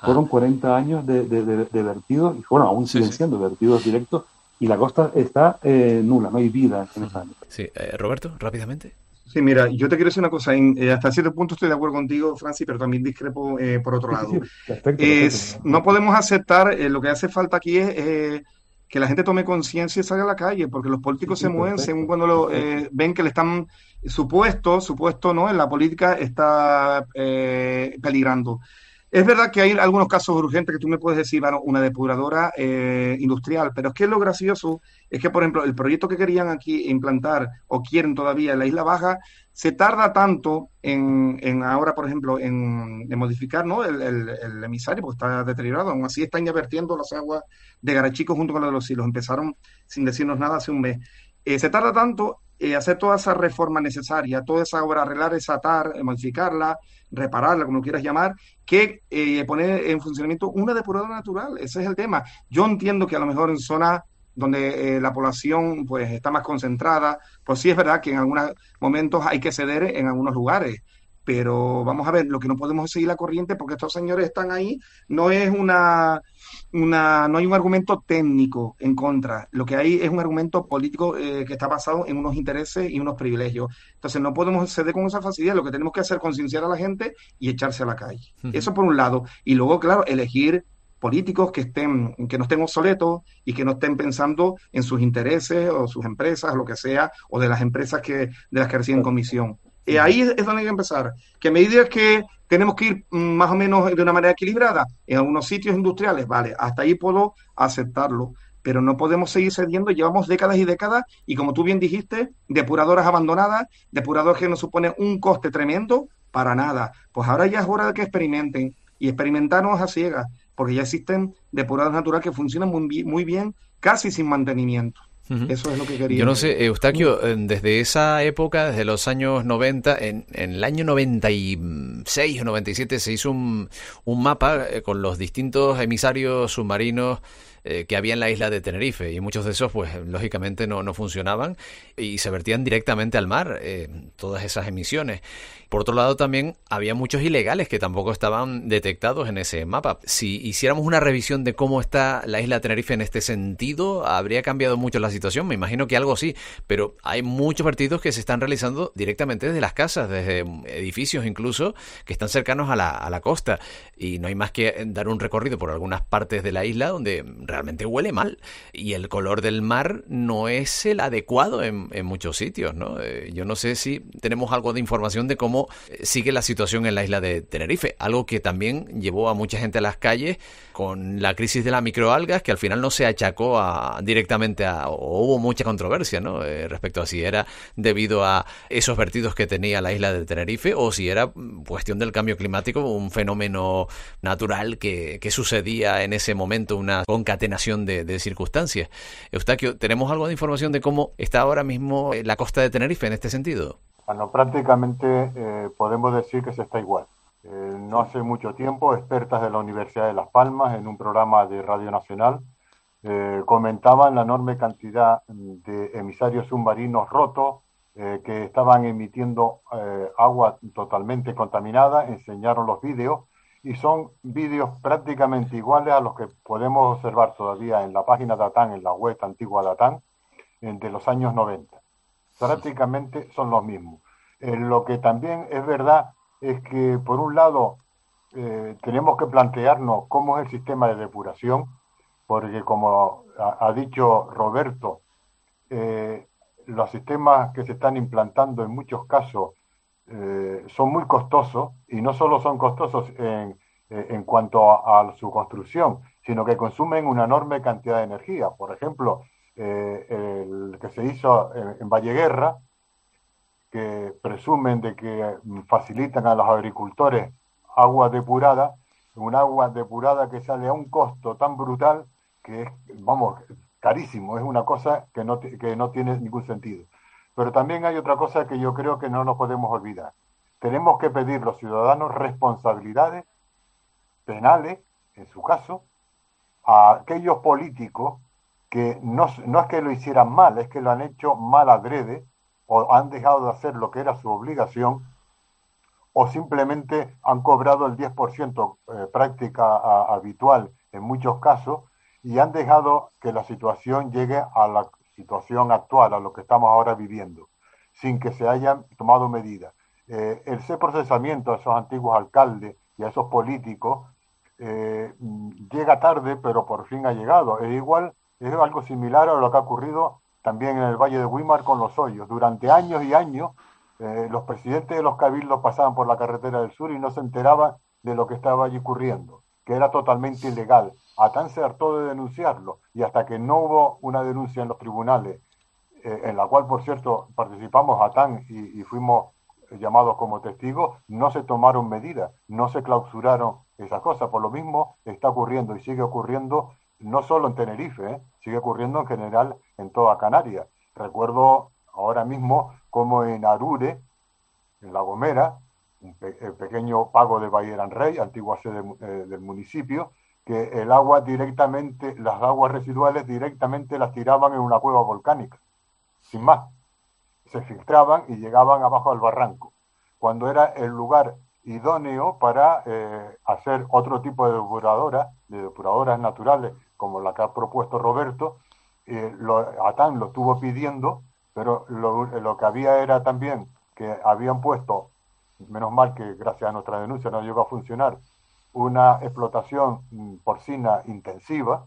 fueron 40 ah. años de, de, vertidos, y bueno, aún siguen siendo vertidos directos, y la costa está eh, nula, no hay vida en esa Sí, eh, Roberto, rápidamente. Sí, mira, yo te quiero decir una cosa. Eh, hasta cierto punto estoy de acuerdo contigo, Francis, pero también discrepo por otro lado. es, no podemos aceptar, lo que hace falta aquí es que la gente tome conciencia y salga a la calle, porque los políticos se mueven según cuando lo, ven que le están, supuesto, supuesto, ¿no? En la política está peligrando. Es verdad que hay algunos casos urgentes que tú me puedes decir, bueno, una depuradora eh, industrial, pero es que lo gracioso es que, por ejemplo, el proyecto que querían aquí implantar o quieren todavía en la Isla Baja, se tarda tanto en, en ahora, por ejemplo, en, modificar ¿no? el, emisario, porque está deteriorado, aún así están ya vertiendo las aguas de Garachico junto con lo de los silos. Empezaron sin decirnos nada hace un mes. Eh, se tarda tanto eh, hacer toda esa reforma necesaria, toda esa obra, arreglar esa TAR, modificarla, repararla, como quieras llamar, que eh, poner en funcionamiento una depuradora natural. Ese es el tema. Yo entiendo que a lo mejor en zonas donde eh, la población pues está más concentrada, pues sí es verdad que en algunos momentos hay que ceder en algunos lugares, pero vamos a ver, lo que no podemos seguir la corriente porque estos señores están ahí, no es una, una no hay un argumento técnico en contra, lo que hay es un argumento político eh, que está basado en unos intereses y unos privilegios. Entonces no podemos ceder con esa facilidad, lo que tenemos que hacer es concienciar a la gente y echarse a la calle. Eso por un lado. Y luego, claro, elegir políticos que estén, que no estén obsoletos y que no estén pensando en sus intereses o sus empresas, lo que sea, o de las empresas que, de las que reciben comisión. Y ahí es donde hay que empezar. Que a medida que tenemos que ir mm, más o menos de una manera equilibrada en algunos sitios industriales, vale, hasta ahí puedo aceptarlo, pero no podemos seguir cediendo, llevamos décadas y décadas y como tú bien dijiste, depuradoras abandonadas, depuradores que nos suponen un coste tremendo para nada. Pues ahora ya es hora de que experimenten y experimentarnos a ciegas, porque ya existen depuradoras naturales que funcionan muy, muy bien, casi sin mantenimiento. Eso es lo que quería. Yo no sé, Eustaquio, desde esa época, desde los años 90, en, en el año 96 o 97 se hizo un, un mapa eh, con los distintos emisarios submarinos eh, que había en la isla de Tenerife y muchos de esos pues lógicamente no, no funcionaban y se vertían directamente al mar eh, todas esas emisiones. Por otro lado, también había muchos ilegales que tampoco estaban detectados en ese mapa. Si hiciéramos una revisión de cómo está la isla de Tenerife en este sentido, habría cambiado mucho la situación. Me imagino que algo sí, pero hay muchos partidos que se están realizando directamente desde las casas, desde edificios incluso, que están cercanos a la, a la costa. Y no hay más que dar un recorrido por algunas partes de la isla donde realmente huele mal. Y el color del mar no es el adecuado en, muchos sitios, ¿no? Eh, yo no sé si tenemos algo de información de cómo eh, sigue la situación en la isla de Tenerife, algo que también llevó a mucha gente a las calles con la crisis de las microalgas, que al final no se achacó directamente a, o hubo mucha controversia ¿no? Eh, respecto a si era debido a esos vertidos que tenía la isla de Tenerife o si era cuestión del cambio climático, un fenómeno natural que, sucedía en ese momento, una concatenación de, de circunstancias. Eustaquio, ¿tenemos algo de información de cómo está ahora mismo la costa de Tenerife en este sentido? Bueno, prácticamente eh, podemos decir que se está igual. Eh, no hace mucho tiempo, expertas de la Universidad de Las Palmas, en un programa de Radio Nacional, eh, comentaban la enorme cantidad de emisarios submarinos rotos que estaban emitiendo agua totalmente contaminada, enseñaron los vídeos y son vídeos prácticamente iguales a los que podemos observar todavía en la página de ATAN, en la web antigua de ATAN, de los años 90 prácticamente son los mismos. Eh, lo que también es verdad es que, por un lado, eh, tenemos que plantearnos cómo es el sistema de depuración, porque como ha, dicho Roberto, eh, los sistemas que se están implantando en muchos casos son muy costosos y no solo son costosos en, en cuanto a, su construcción, sino que consumen una enorme cantidad de energía. Por ejemplo, el que se hizo en, en Valleguerra, que presumen de que facilitan a los agricultores agua depurada, un agua depurada que sale a un costo tan brutal que es, vamos, carísimo, es una cosa que no, que no tiene ningún sentido. Pero también hay otra cosa que yo creo que no nos podemos olvidar. Tenemos que pedir los ciudadanos responsabilidades penales, en su caso, a aquellos políticos que no, no es que lo hicieran mal, es que lo han hecho mal adrede o han dejado de hacer lo que era su obligación o simplemente han cobrado el 10% eh, práctica habitual en muchos casos y han dejado que la situación llegue a la situación actual, a lo que estamos ahora viviendo, sin que se hayan tomado medidas. Eh, ese procesamiento a esos antiguos alcaldes y a esos políticos eh, llega tarde, pero por fin ha llegado. Es igual, es algo similar a lo que ha ocurrido también en el Valle de Weimar con los hoyos. Durante años y años eh, los presidentes de los cabildos pasaban por la carretera del sur y no se enteraban de lo que estaba allí ocurriendo, que era totalmente ilegal. Atán se hartó de denunciarlo y hasta que no hubo una denuncia en los tribunales, eh, en la cual, por cierto, participamos Atán y, y fuimos llamados como testigos, no se tomaron medidas, no se clausuraron esas cosas. Por lo mismo está ocurriendo y sigue ocurriendo no solo en Tenerife, ¿eh? sigue ocurriendo en general en toda Canarias. Recuerdo ahora mismo como en Arure, en La Gomera, un el pequeño pago de Bayeran Rey, antigua sede eh, del municipio, que el agua directamente, las aguas residuales directamente las tiraban en una cueva volcánica, sin más. Se filtraban y llegaban abajo al barranco, cuando era el lugar idóneo para eh, hacer otro tipo de depuradoras, de depuradoras naturales, como la que ha propuesto Roberto. Eh, lo, Atán lo estuvo pidiendo pero lo, que había era también que habían puesto, menos mal que gracias a nuestra denuncia no llegó a funcionar, una explotación mm, porcina intensiva,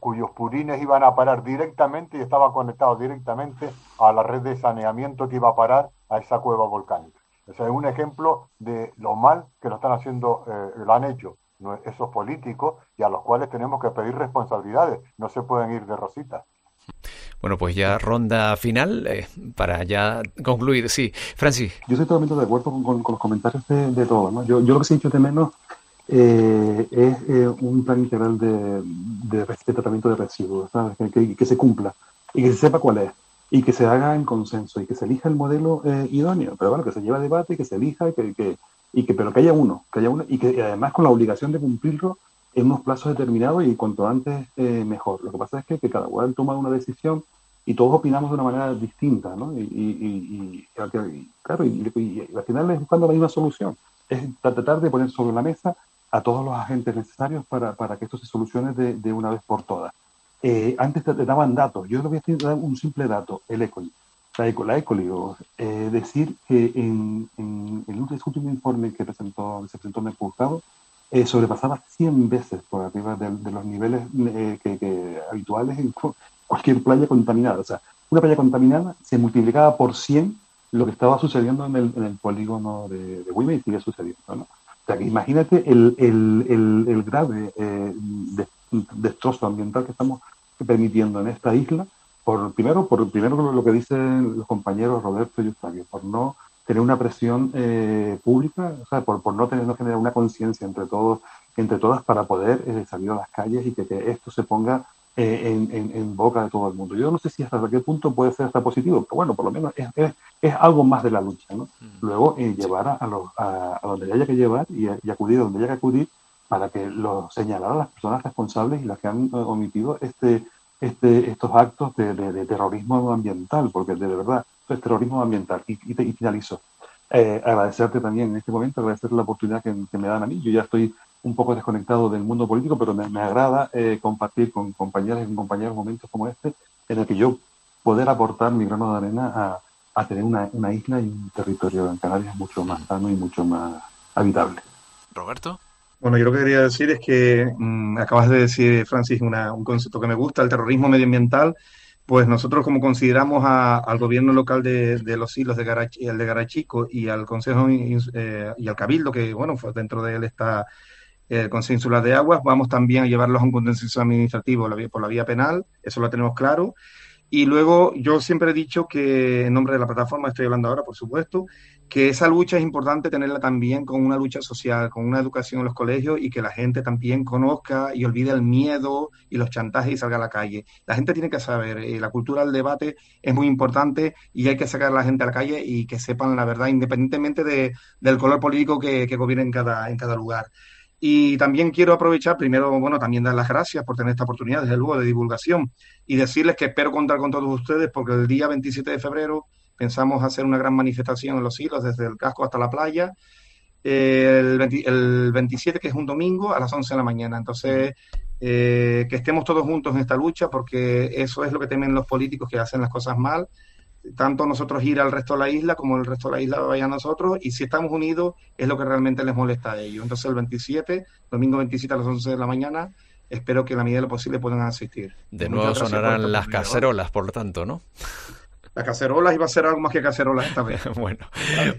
cuyos purines iban a parar directamente y estaba conectado directamente a la red de saneamiento que iba a parar a esa cueva volcánica. O sea, es un ejemplo de lo mal que lo están haciendo, eh, lo han hecho esos políticos y a los cuales tenemos que pedir responsabilidades. No se pueden ir de rosita. Bueno, pues ya ronda final eh, para ya concluir. Sí, Francis. Yo estoy totalmente de acuerdo con, los comentarios de, de todos. ¿no? Yo, yo, lo que sí he dicho de menos eh, es eh, un plan integral de, de, tratamiento de residuos. Que, se cumpla y que se sepa cuál es y que se haga en consenso y que se elija el modelo idóneo. Pero bueno, que se lleve a debate, que se elija y que, que, y que, pero que haya uno, que haya uno y que además con la obligación de cumplirlo en unos plazos determinados y cuanto antes mejor. Lo que pasa es que, cada cual toma una decisión y todos opinamos de una manera distinta, ¿no? Y, y, claro, y, al final es buscando la misma solución, es tratar de poner sobre la mesa a todos los agentes necesarios para, para que esto se solucione de, de una vez por todas. Eh, antes te, daban datos, yo le voy a dar un simple dato, el ECOLI. La, ECOLI, la ECOLI eh, decir que en, en, el último informe que, presentó, se presentó en el juzgado, eh, sobrepasaba 100 veces por arriba de, de los niveles eh, que, que, habituales en, cualquier playa contaminada. O sea, una playa contaminada se multiplicaba por 100 lo que estaba sucediendo en el, en el polígono de, de y sigue sucediendo. ¿no? O sea, que imagínate el, el, el, el grave eh, destrozo ambiental que estamos permitiendo en esta isla, por primero, por primero lo que dicen los compañeros Roberto y Eustaquio, por no tener una presión eh, pública, o sea, por, por no tener generar una conciencia entre todos, entre todas para poder eh, salir a las calles y que esto se ponga eh, en, boca de todo el mundo. Yo no sé si hasta qué punto puede ser hasta positivo, pero bueno, por lo menos es, es, algo más de la lucha. ¿no? Mm. Luego, eh, llevar a, los, a, donde haya que llevar y, acudir a donde haya que acudir para que lo señalar a las personas responsables y las que han eh, omitido este, este, estos actos de, de, terrorismo ambiental, porque de verdad, es terrorismo ambiental. Y, y, finalizo. agradecerte también en este momento, agradecer la oportunidad que, que me dan a mí. Yo ya estoy un poco desconectado del mundo político, pero me, agrada eh, compartir con compañeras y compañeros momentos como este, en el que yo poder aportar mi grano de arena a, a tener una, una, isla y un territorio en Canarias mucho más sano y mucho más habitable. Roberto. Bueno, yo lo que quería decir es que mm, acabas de decir, Francis, una, un concepto que me gusta, el terrorismo medioambiental, pues nosotros como consideramos al gobierno local de, los hilos de, el de Garachico y al Consejo eh, y al Cabildo, que bueno, fue dentro de él está el Consejo de Aguas, vamos también a llevarlos a un contencioso administrativo por la vía penal, eso lo tenemos claro. Y luego yo siempre he dicho que, en nombre de la plataforma, estoy hablando ahora, por supuesto, que esa lucha es importante tenerla también con una lucha social, con una educación en los colegios y que la gente también conozca y olvide el miedo y los chantajes y salga a la calle. La gente tiene que saber, eh, la cultura del debate es muy importante y hay que sacar a la gente a la calle y que sepan la verdad, independientemente de, del color político que, gobierne cada, en cada lugar. Y también quiero aprovechar, primero, bueno, también dar las gracias por tener esta oportunidad, desde luego, de divulgación y decirles que espero contar con todos ustedes porque el día 27 de febrero pensamos hacer una gran manifestación en los hilos, desde el casco hasta la playa. El, el 27, que es un domingo, a las 11 de la mañana. Entonces, eh, que estemos todos juntos en esta lucha porque eso es lo que temen los políticos que hacen las cosas mal tanto nosotros ir al resto de la isla como el resto de la isla vaya a nosotros y si estamos unidos es lo que realmente les molesta a ellos. Entonces el 27, domingo 27 a las 11 de la mañana, espero que en la medida de lo posible puedan asistir. De nuevo sonarán las cacerolas, por lo tanto, ¿no? Las cacerolas iba a ser algo más que cacerolas esta vez. *laughs* bueno,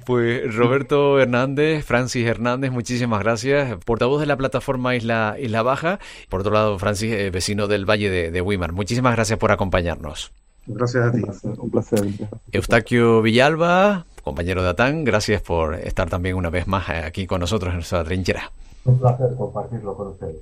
pues Roberto Hernández, Francis Hernández, muchísimas gracias. Portavoz de la plataforma Isla, Isla Baja. Por otro lado, Francis, eh, vecino del Valle de, de Wimar. Muchísimas gracias por acompañarnos. Gracias a ti. Un placer. Eustaquio Villalba, compañero de ATAN, gracias por estar también una vez más aquí con nosotros en nuestra trinchera. Un placer compartirlo con ustedes.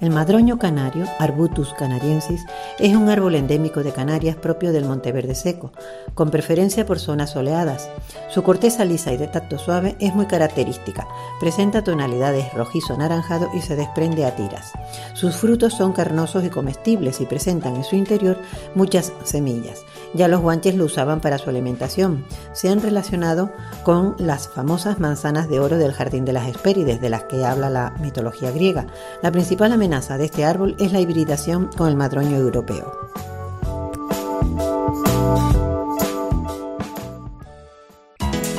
El madroño canario, Arbutus canariensis, es un árbol endémico de Canarias propio del Monteverde seco, con preferencia por zonas soleadas. Su corteza lisa y de tacto suave es muy característica, presenta tonalidades rojizo anaranjado y se desprende a tiras. Sus frutos son carnosos y comestibles y presentan en su interior muchas semillas. Ya los guanches lo usaban para su alimentación. Se han relacionado con las famosas manzanas de oro del jardín de las Hespérides, de las que habla la mitología griega. La principal amenaza de este árbol es la hibridación con el madroño europeo.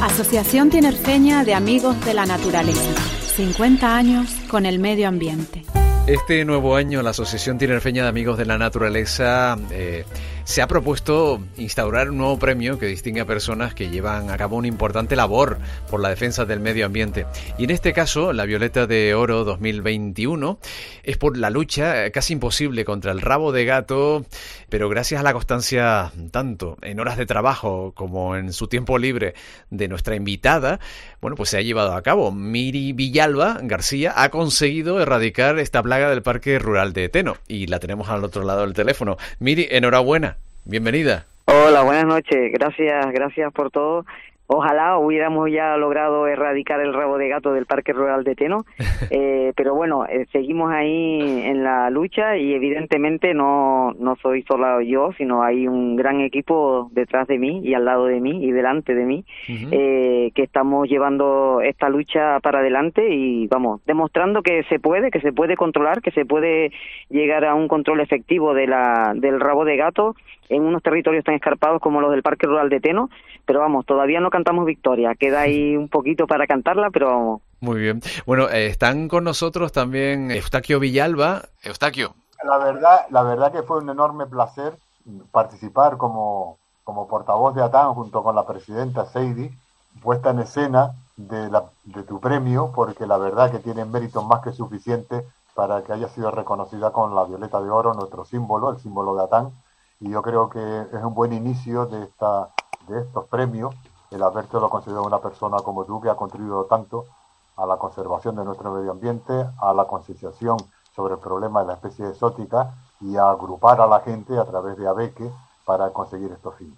Asociación Tinerfeña de Amigos de la Naturaleza. 50 años con el medio ambiente. Este nuevo año la Asociación Tinerfeña de Amigos de la Naturaleza eh, se ha propuesto instaurar un nuevo premio que distingue a personas que llevan a cabo una importante labor por la defensa del medio ambiente. Y en este caso, la Violeta de Oro 2021 es por la lucha eh, casi imposible contra el rabo de gato, pero gracias a la constancia tanto en horas de trabajo como en su tiempo libre de nuestra invitada, bueno, pues se ha llevado a cabo. Miri Villalba García ha conseguido erradicar esta plaga del Parque Rural de Teno y la tenemos al otro lado del teléfono. Miri, enhorabuena. Bienvenida. Hola, buenas noches. Gracias, gracias por todo. Ojalá hubiéramos ya logrado erradicar el rabo de gato del Parque Rural de Teno, *laughs* eh, pero bueno, eh, seguimos ahí en la lucha y evidentemente no, no soy solo yo, sino hay un gran equipo detrás de mí y al lado de mí y delante de mí eh, que estamos llevando esta lucha para adelante y vamos, demostrando que se puede, que se puede controlar, que se puede llegar a un control efectivo de la, del rabo de gato en unos territorios tan escarpados como los del Parque Rural de Teno, pero vamos, todavía no cantamos victoria, queda ahí un poquito para cantarla, pero vamos. Muy bien. Bueno, eh, están con nosotros también Eustaquio Villalba. Eustaquio. La verdad, la verdad que fue un enorme placer participar como, como portavoz de ATAN junto con la presidenta Seidi, puesta en escena de, la, de tu premio, porque la verdad que tiene méritos más que suficientes para que haya sido reconocida con la violeta de oro, nuestro símbolo, el símbolo de ATAN, y yo creo que es un buen inicio de, esta, de estos premios el haberte lo considerado una persona como tú que ha contribuido tanto a la conservación de nuestro medio ambiente, a la concienciación sobre el problema de la especie exótica y a agrupar a la gente a través de ABEQUE para conseguir estos fines.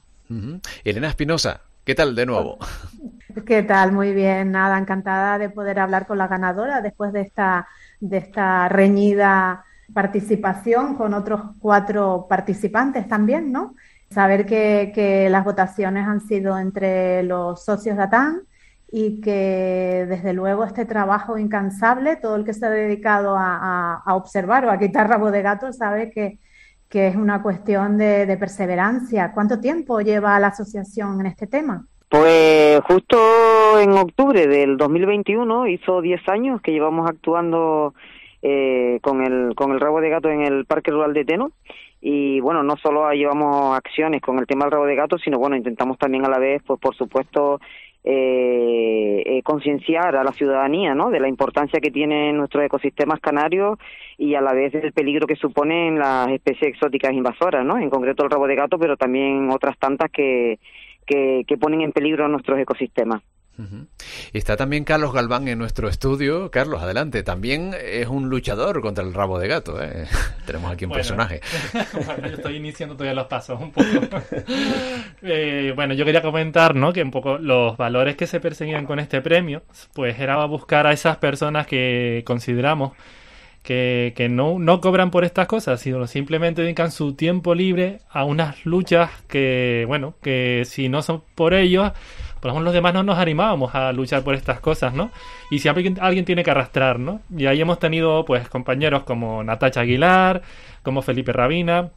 Elena Espinosa, ¿qué tal de nuevo? *laughs* ¿Qué tal? Muy bien, nada, encantada de poder hablar con la ganadora después de esta, de esta reñida participación con otros cuatro participantes también, ¿no? Saber que, las votaciones han sido entre los socios de ATAN y que desde luego este trabajo incansable, todo el que se ha dedicado a, observar o a quitar rabo de gato sabe que, es una cuestión de, de, perseverancia. ¿Cuánto tiempo lleva la asociación en este tema? Pues justo en octubre del 2021 hizo 10 años que llevamos actuando eh, con, el, con el rabo de gato en el Parque Rural de Teno. Y bueno, no solo llevamos acciones con el tema del rabo de gato, sino bueno, intentamos también a la vez, pues por supuesto, eh, eh, concienciar a la ciudadanía ¿no? de la importancia que tienen nuestros ecosistemas canarios y a la vez del peligro que suponen las especies exóticas invasoras, ¿no? en concreto el rabo de gato, pero también otras tantas que, que, que ponen en peligro nuestros ecosistemas. Está también Carlos Galván en nuestro estudio. Carlos, adelante. También es un luchador contra el rabo de gato. ¿eh? *laughs* Tenemos aquí un personaje. *laughs* bueno, yo estoy iniciando todavía los pasos un poco. *laughs* Eh, bueno, yo quería comentar ¿no? que un poco los valores que se perseguían con este premio, pues era buscar a esas personas que consideramos que, que no, no cobran por estas cosas, sino simplemente dedican su tiempo libre a unas luchas que, bueno, que si no son por ellos, por ejemplo, los demás no nos animábamos a luchar por estas cosas, ¿no? Y si alguien, alguien tiene que arrastrar, ¿no? Y ahí hemos tenido, pues, compañeros como Natacha Aguilar, como Felipe Rabina,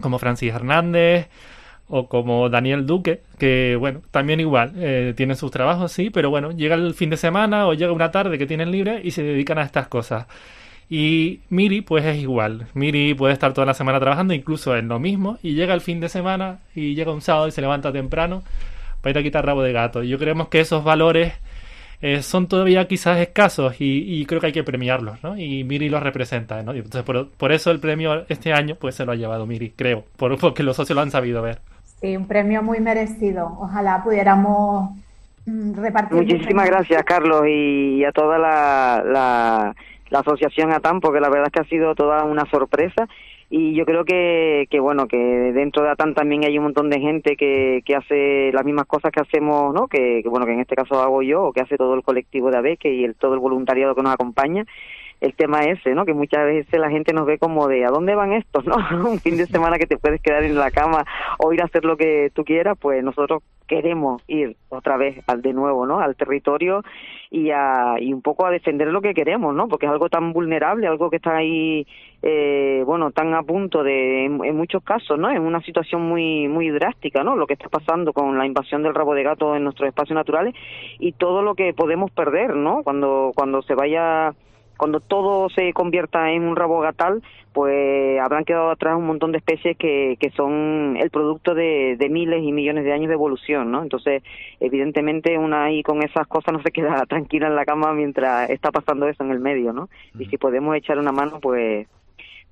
como Francis Hernández, o como Daniel Duque, que bueno, también igual, eh, tienen sus trabajos, sí, pero bueno, llega el fin de semana o llega una tarde que tienen libre y se dedican a estas cosas. Y Miri, pues es igual. Miri puede estar toda la semana trabajando, incluso en lo mismo, y llega el fin de semana y llega un sábado y se levanta temprano para ir a quitar rabo de gato. Y yo creemos que esos valores eh, son todavía quizás escasos y, creo que hay que premiarlos, ¿no? Y Miri los representa, ¿no? entonces por, eso el premio este año pues se lo ha llevado Miri, creo, por, porque los socios lo han sabido ver. Sí, un premio muy merecido. Ojalá pudiéramos mm, repartir. Muchísimas gracias, Carlos, y a toda la, la, la asociación ATAM, porque la verdad es que ha sido toda una sorpresa y yo creo que, que bueno que dentro de ATAN también hay un montón de gente que, que hace las mismas cosas que hacemos no que, bueno que en este caso hago yo o que hace todo el colectivo de ABEC y el, todo el voluntariado que nos acompaña el tema ese, ¿no? Que muchas veces la gente nos ve como de ¿a dónde van estos, *laughs* no? Un fin de semana que te puedes quedar en la cama o ir a hacer lo que tú quieras, pues nosotros queremos ir otra vez al de nuevo, ¿no? Al territorio y a y un poco a defender lo que queremos, ¿no? Porque es algo tan vulnerable, algo que está ahí eh, bueno, tan a punto de en, muchos casos, ¿no? En una situación muy muy drástica, ¿no? Lo que está pasando con la invasión del rabo de gato en nuestros espacios naturales y todo lo que podemos perder, ¿no? Cuando cuando se vaya cuando todo se convierta en un rabo gatal, pues habrán quedado atrás un montón de especies que, que son el producto de, de, miles y millones de años de evolución, ¿no? Entonces, evidentemente, una ahí con esas cosas no se queda *laughs* tranquila en la cama mientras está pasando eso en el medio, ¿no? Y si podemos echar una mano, pues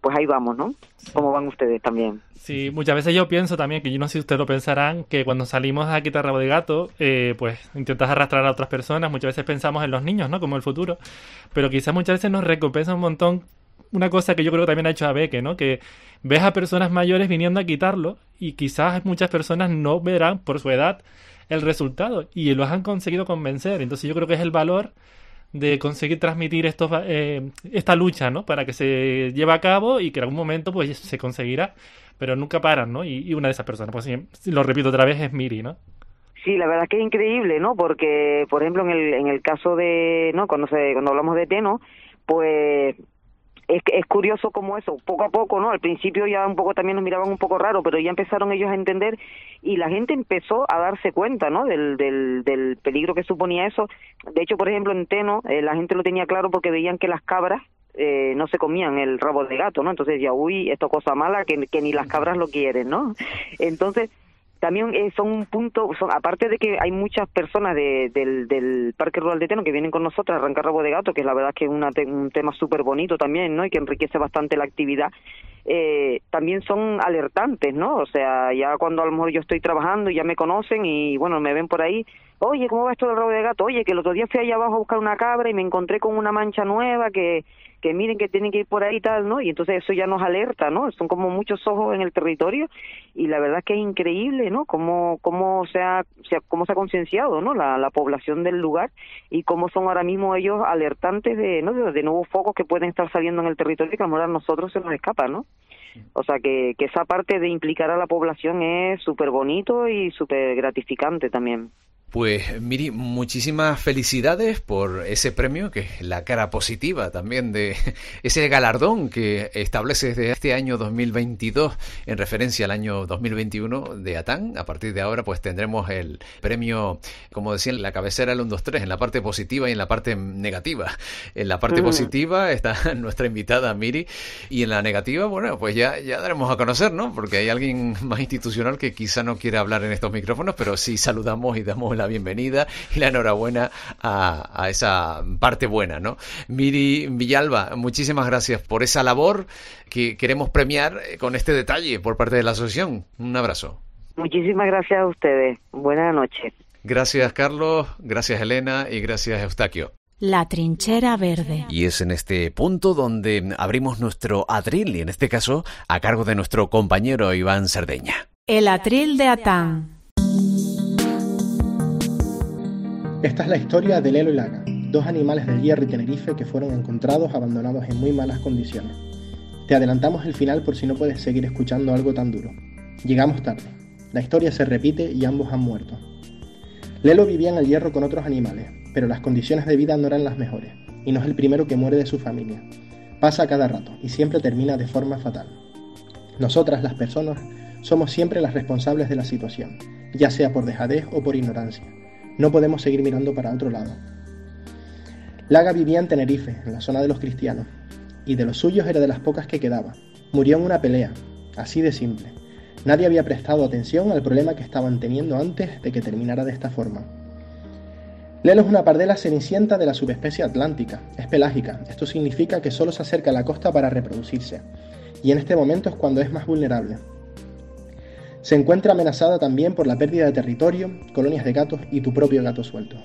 pues ahí vamos, ¿no? ¿Cómo van ustedes también? Sí, muchas veces yo pienso también, que yo no sé si ustedes lo pensarán, que cuando salimos a quitar rabo de gato, eh, pues intentas arrastrar a otras personas, muchas veces pensamos en los niños, ¿no? Como el futuro, pero quizás muchas veces nos recompensa un montón una cosa que yo creo que también ha hecho Abeque, ¿no? Que ves a personas mayores viniendo a quitarlo y quizás muchas personas no verán por su edad el resultado y los han conseguido convencer. Entonces yo creo que es el valor de conseguir transmitir estos, eh, esta lucha, ¿no? Para que se lleve a cabo y que en algún momento pues se conseguirá, pero nunca paran, ¿no? Y, una de esas personas, pues lo repito otra vez, es Miri, ¿no? Sí, la verdad es que es increíble, ¿no? Porque, por ejemplo, en el, en el caso de, ¿no? Cuando, se, cuando hablamos de Teno, pues es, es curioso como eso, poco a poco, ¿no? Al principio ya un poco también nos miraban un poco raro, pero ya empezaron ellos a entender y la gente empezó a darse cuenta, ¿no? Del, del, peligro que suponía eso. De hecho, por ejemplo, en Teno, eh, la gente lo tenía claro porque veían que las cabras eh, no se comían el rabo de gato, ¿no? Entonces ya, uy, esto cosa mala que, que ni las cabras lo quieren, ¿no? Entonces, también eh, son un punto, son, aparte de que hay muchas personas de, del, del Parque Rural de Teno que vienen con nosotros a arrancar rabo de gato, que la verdad que es una, un tema súper bonito también, ¿no? Y que enriquece bastante la actividad, eh, también son alertantes, ¿no? O sea, ya cuando a lo mejor yo estoy trabajando y ya me conocen y bueno, me ven por ahí, oye, ¿cómo va esto del rabo de gato? Oye, que el otro día fui allá abajo a buscar una cabra y me encontré con una mancha nueva que que miren que tienen que ir por ahí y tal, ¿no? Y entonces eso ya nos alerta, ¿no? Son como muchos ojos en el territorio y la verdad es que es increíble, ¿no? Cómo, cómo, se, ha, cómo se ha concienciado, ¿no? La, la población del lugar y cómo son ahora mismo ellos alertantes de, ¿no? De, nuevos focos que pueden estar saliendo en el territorio y que a lo nosotros se nos escapa, ¿no? O sea que, que esa parte de implicar a la población es súper bonito y súper gratificante también. Pues Miri, muchísimas felicidades por ese premio, que es la cara positiva también de *laughs* ese galardón que establece desde este año 2022 en referencia al año 2021 de ATAN. A partir de ahora pues tendremos el premio, como decía, en la cabecera del 1, 2, 3, en la parte positiva y en la parte negativa. En la parte mm. positiva está *laughs* nuestra invitada Miri y en la negativa, bueno, pues ya, ya daremos a conocer, ¿no? Porque hay alguien más institucional que quizá no quiera hablar en estos micrófonos, pero sí saludamos y damos el la bienvenida y la enhorabuena a, esa parte buena, ¿no? Miri Villalba, muchísimas gracias por esa labor que queremos premiar con este detalle por parte de la asociación. Un abrazo. Muchísimas gracias a ustedes. Buenas noches. Gracias, Carlos. Gracias, Elena. Y gracias, Eustaquio. La trinchera verde. Y es en este punto donde abrimos nuestro atril, y en este caso a cargo de nuestro compañero Iván Cerdeña. El atril de Atán. Esta es la historia de Lelo y Laga, dos animales del Hierro y Tenerife que fueron encontrados abandonados en muy malas condiciones. Te adelantamos el final por si no puedes seguir escuchando algo tan duro. Llegamos tarde. La historia se repite y ambos han muerto. Lelo vivía en el Hierro con otros animales, pero las condiciones de vida no eran las mejores, y no es el primero que muere de su familia. Pasa cada rato y siempre termina de forma fatal. Nosotras, las personas, somos siempre las responsables de la situación, ya sea por dejadez o por ignorancia. No podemos seguir mirando para otro lado. Laga vivía en Tenerife, en la zona de los cristianos, y de los suyos era de las pocas que quedaba. Murió en una pelea, así de simple. Nadie había prestado atención al problema que estaban teniendo antes de que terminara de esta forma. Lelo es una pardela cenicienta de la subespecie atlántica, es pelágica, esto significa que solo se acerca a la costa para reproducirse, y en este momento es cuando es más vulnerable. Se encuentra amenazada también por la pérdida de territorio, colonias de gatos y tu propio gato suelto.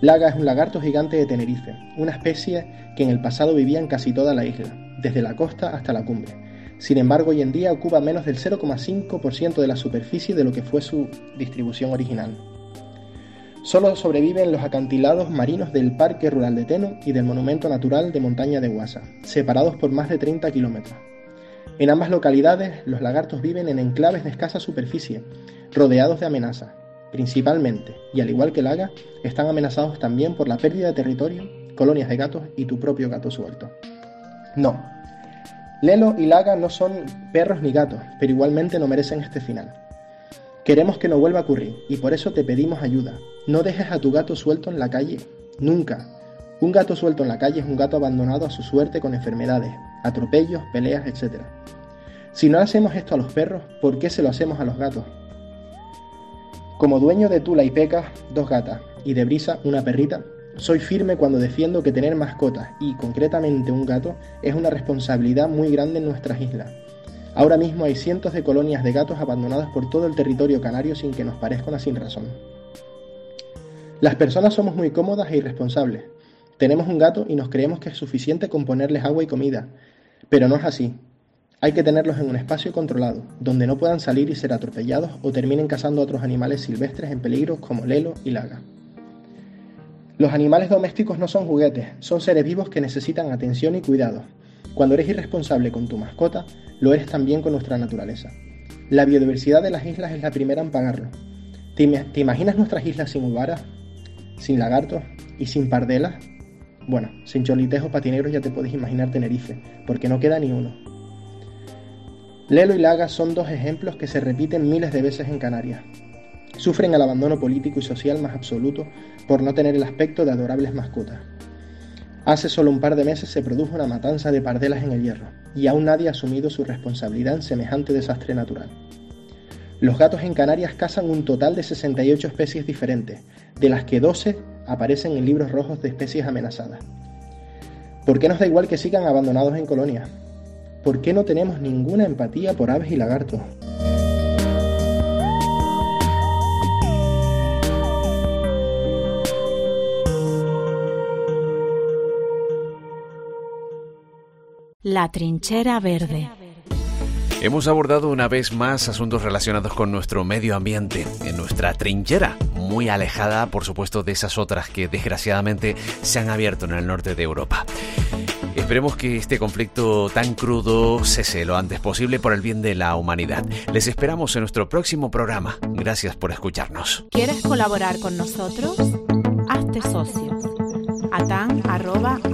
Laga es un lagarto gigante de Tenerife, una especie que en el pasado vivía en casi toda la isla, desde la costa hasta la cumbre. Sin embargo, hoy en día ocupa menos del 0,5% de la superficie de lo que fue su distribución original. Solo sobreviven los acantilados marinos del Parque Rural de Teno y del Monumento Natural de Montaña de Guasa, separados por más de 30 kilómetros. En ambas localidades, los lagartos viven en enclaves de escasa superficie, rodeados de amenazas. Principalmente, y al igual que el aga, están amenazados también por la pérdida de territorio, colonias de gatos y tu propio gato suelto. No. Lelo y Laga no son perros ni gatos, pero igualmente no merecen este final. Queremos que no vuelva a ocurrir y por eso te pedimos ayuda. No dejes a tu gato suelto en la calle. Nunca. Un gato suelto en la calle es un gato abandonado a su suerte con enfermedades, atropellos, peleas, etc. Si no hacemos esto a los perros, ¿por qué se lo hacemos a los gatos? Como dueño de Tula y Peca, dos gatas, y de Brisa, una perrita, soy firme cuando defiendo que tener mascotas, y concretamente un gato, es una responsabilidad muy grande en nuestras islas. Ahora mismo hay cientos de colonias de gatos abandonadas por todo el territorio canario sin que nos parezca una sin razón. Las personas somos muy cómodas e irresponsables. Tenemos un gato y nos creemos que es suficiente con ponerles agua y comida, pero no es así. Hay que tenerlos en un espacio controlado, donde no puedan salir y ser atropellados o terminen cazando a otros animales silvestres en peligro como Lelo y Laga. Los animales domésticos no son juguetes, son seres vivos que necesitan atención y cuidado. Cuando eres irresponsable con tu mascota, lo eres también con nuestra naturaleza. La biodiversidad de las islas es la primera en pagarlo. ¿Te, imaginas nuestras islas sin uvaras, sin lagartos y sin pardelas? Bueno, sin cholitejos patinegros ya te puedes imaginar Tenerife, porque no queda ni uno. Lelo y Laga son dos ejemplos que se repiten miles de veces en Canarias. Sufren el abandono político y social más absoluto por no tener el aspecto de adorables mascotas. Hace solo un par de meses se produjo una matanza de pardelas en el hierro, y aún nadie ha asumido su responsabilidad en semejante desastre natural. Los gatos en Canarias cazan un total de 68 especies diferentes, de las que 12 aparecen en libros rojos de especies amenazadas. ¿Por qué nos da igual que sigan abandonados en colonias? ¿Por qué no tenemos ninguna empatía por aves y lagartos? La trinchera verde. Hemos abordado una vez más asuntos relacionados con nuestro medio ambiente, en nuestra trinchera, muy alejada, por supuesto, de esas otras que desgraciadamente se han abierto en el norte de Europa. Esperemos que este conflicto tan crudo cese lo antes posible por el bien de la humanidad. Les esperamos en nuestro próximo programa. Gracias por escucharnos. ¿Quieres colaborar con nosotros? Hazte socio. atan.atan.org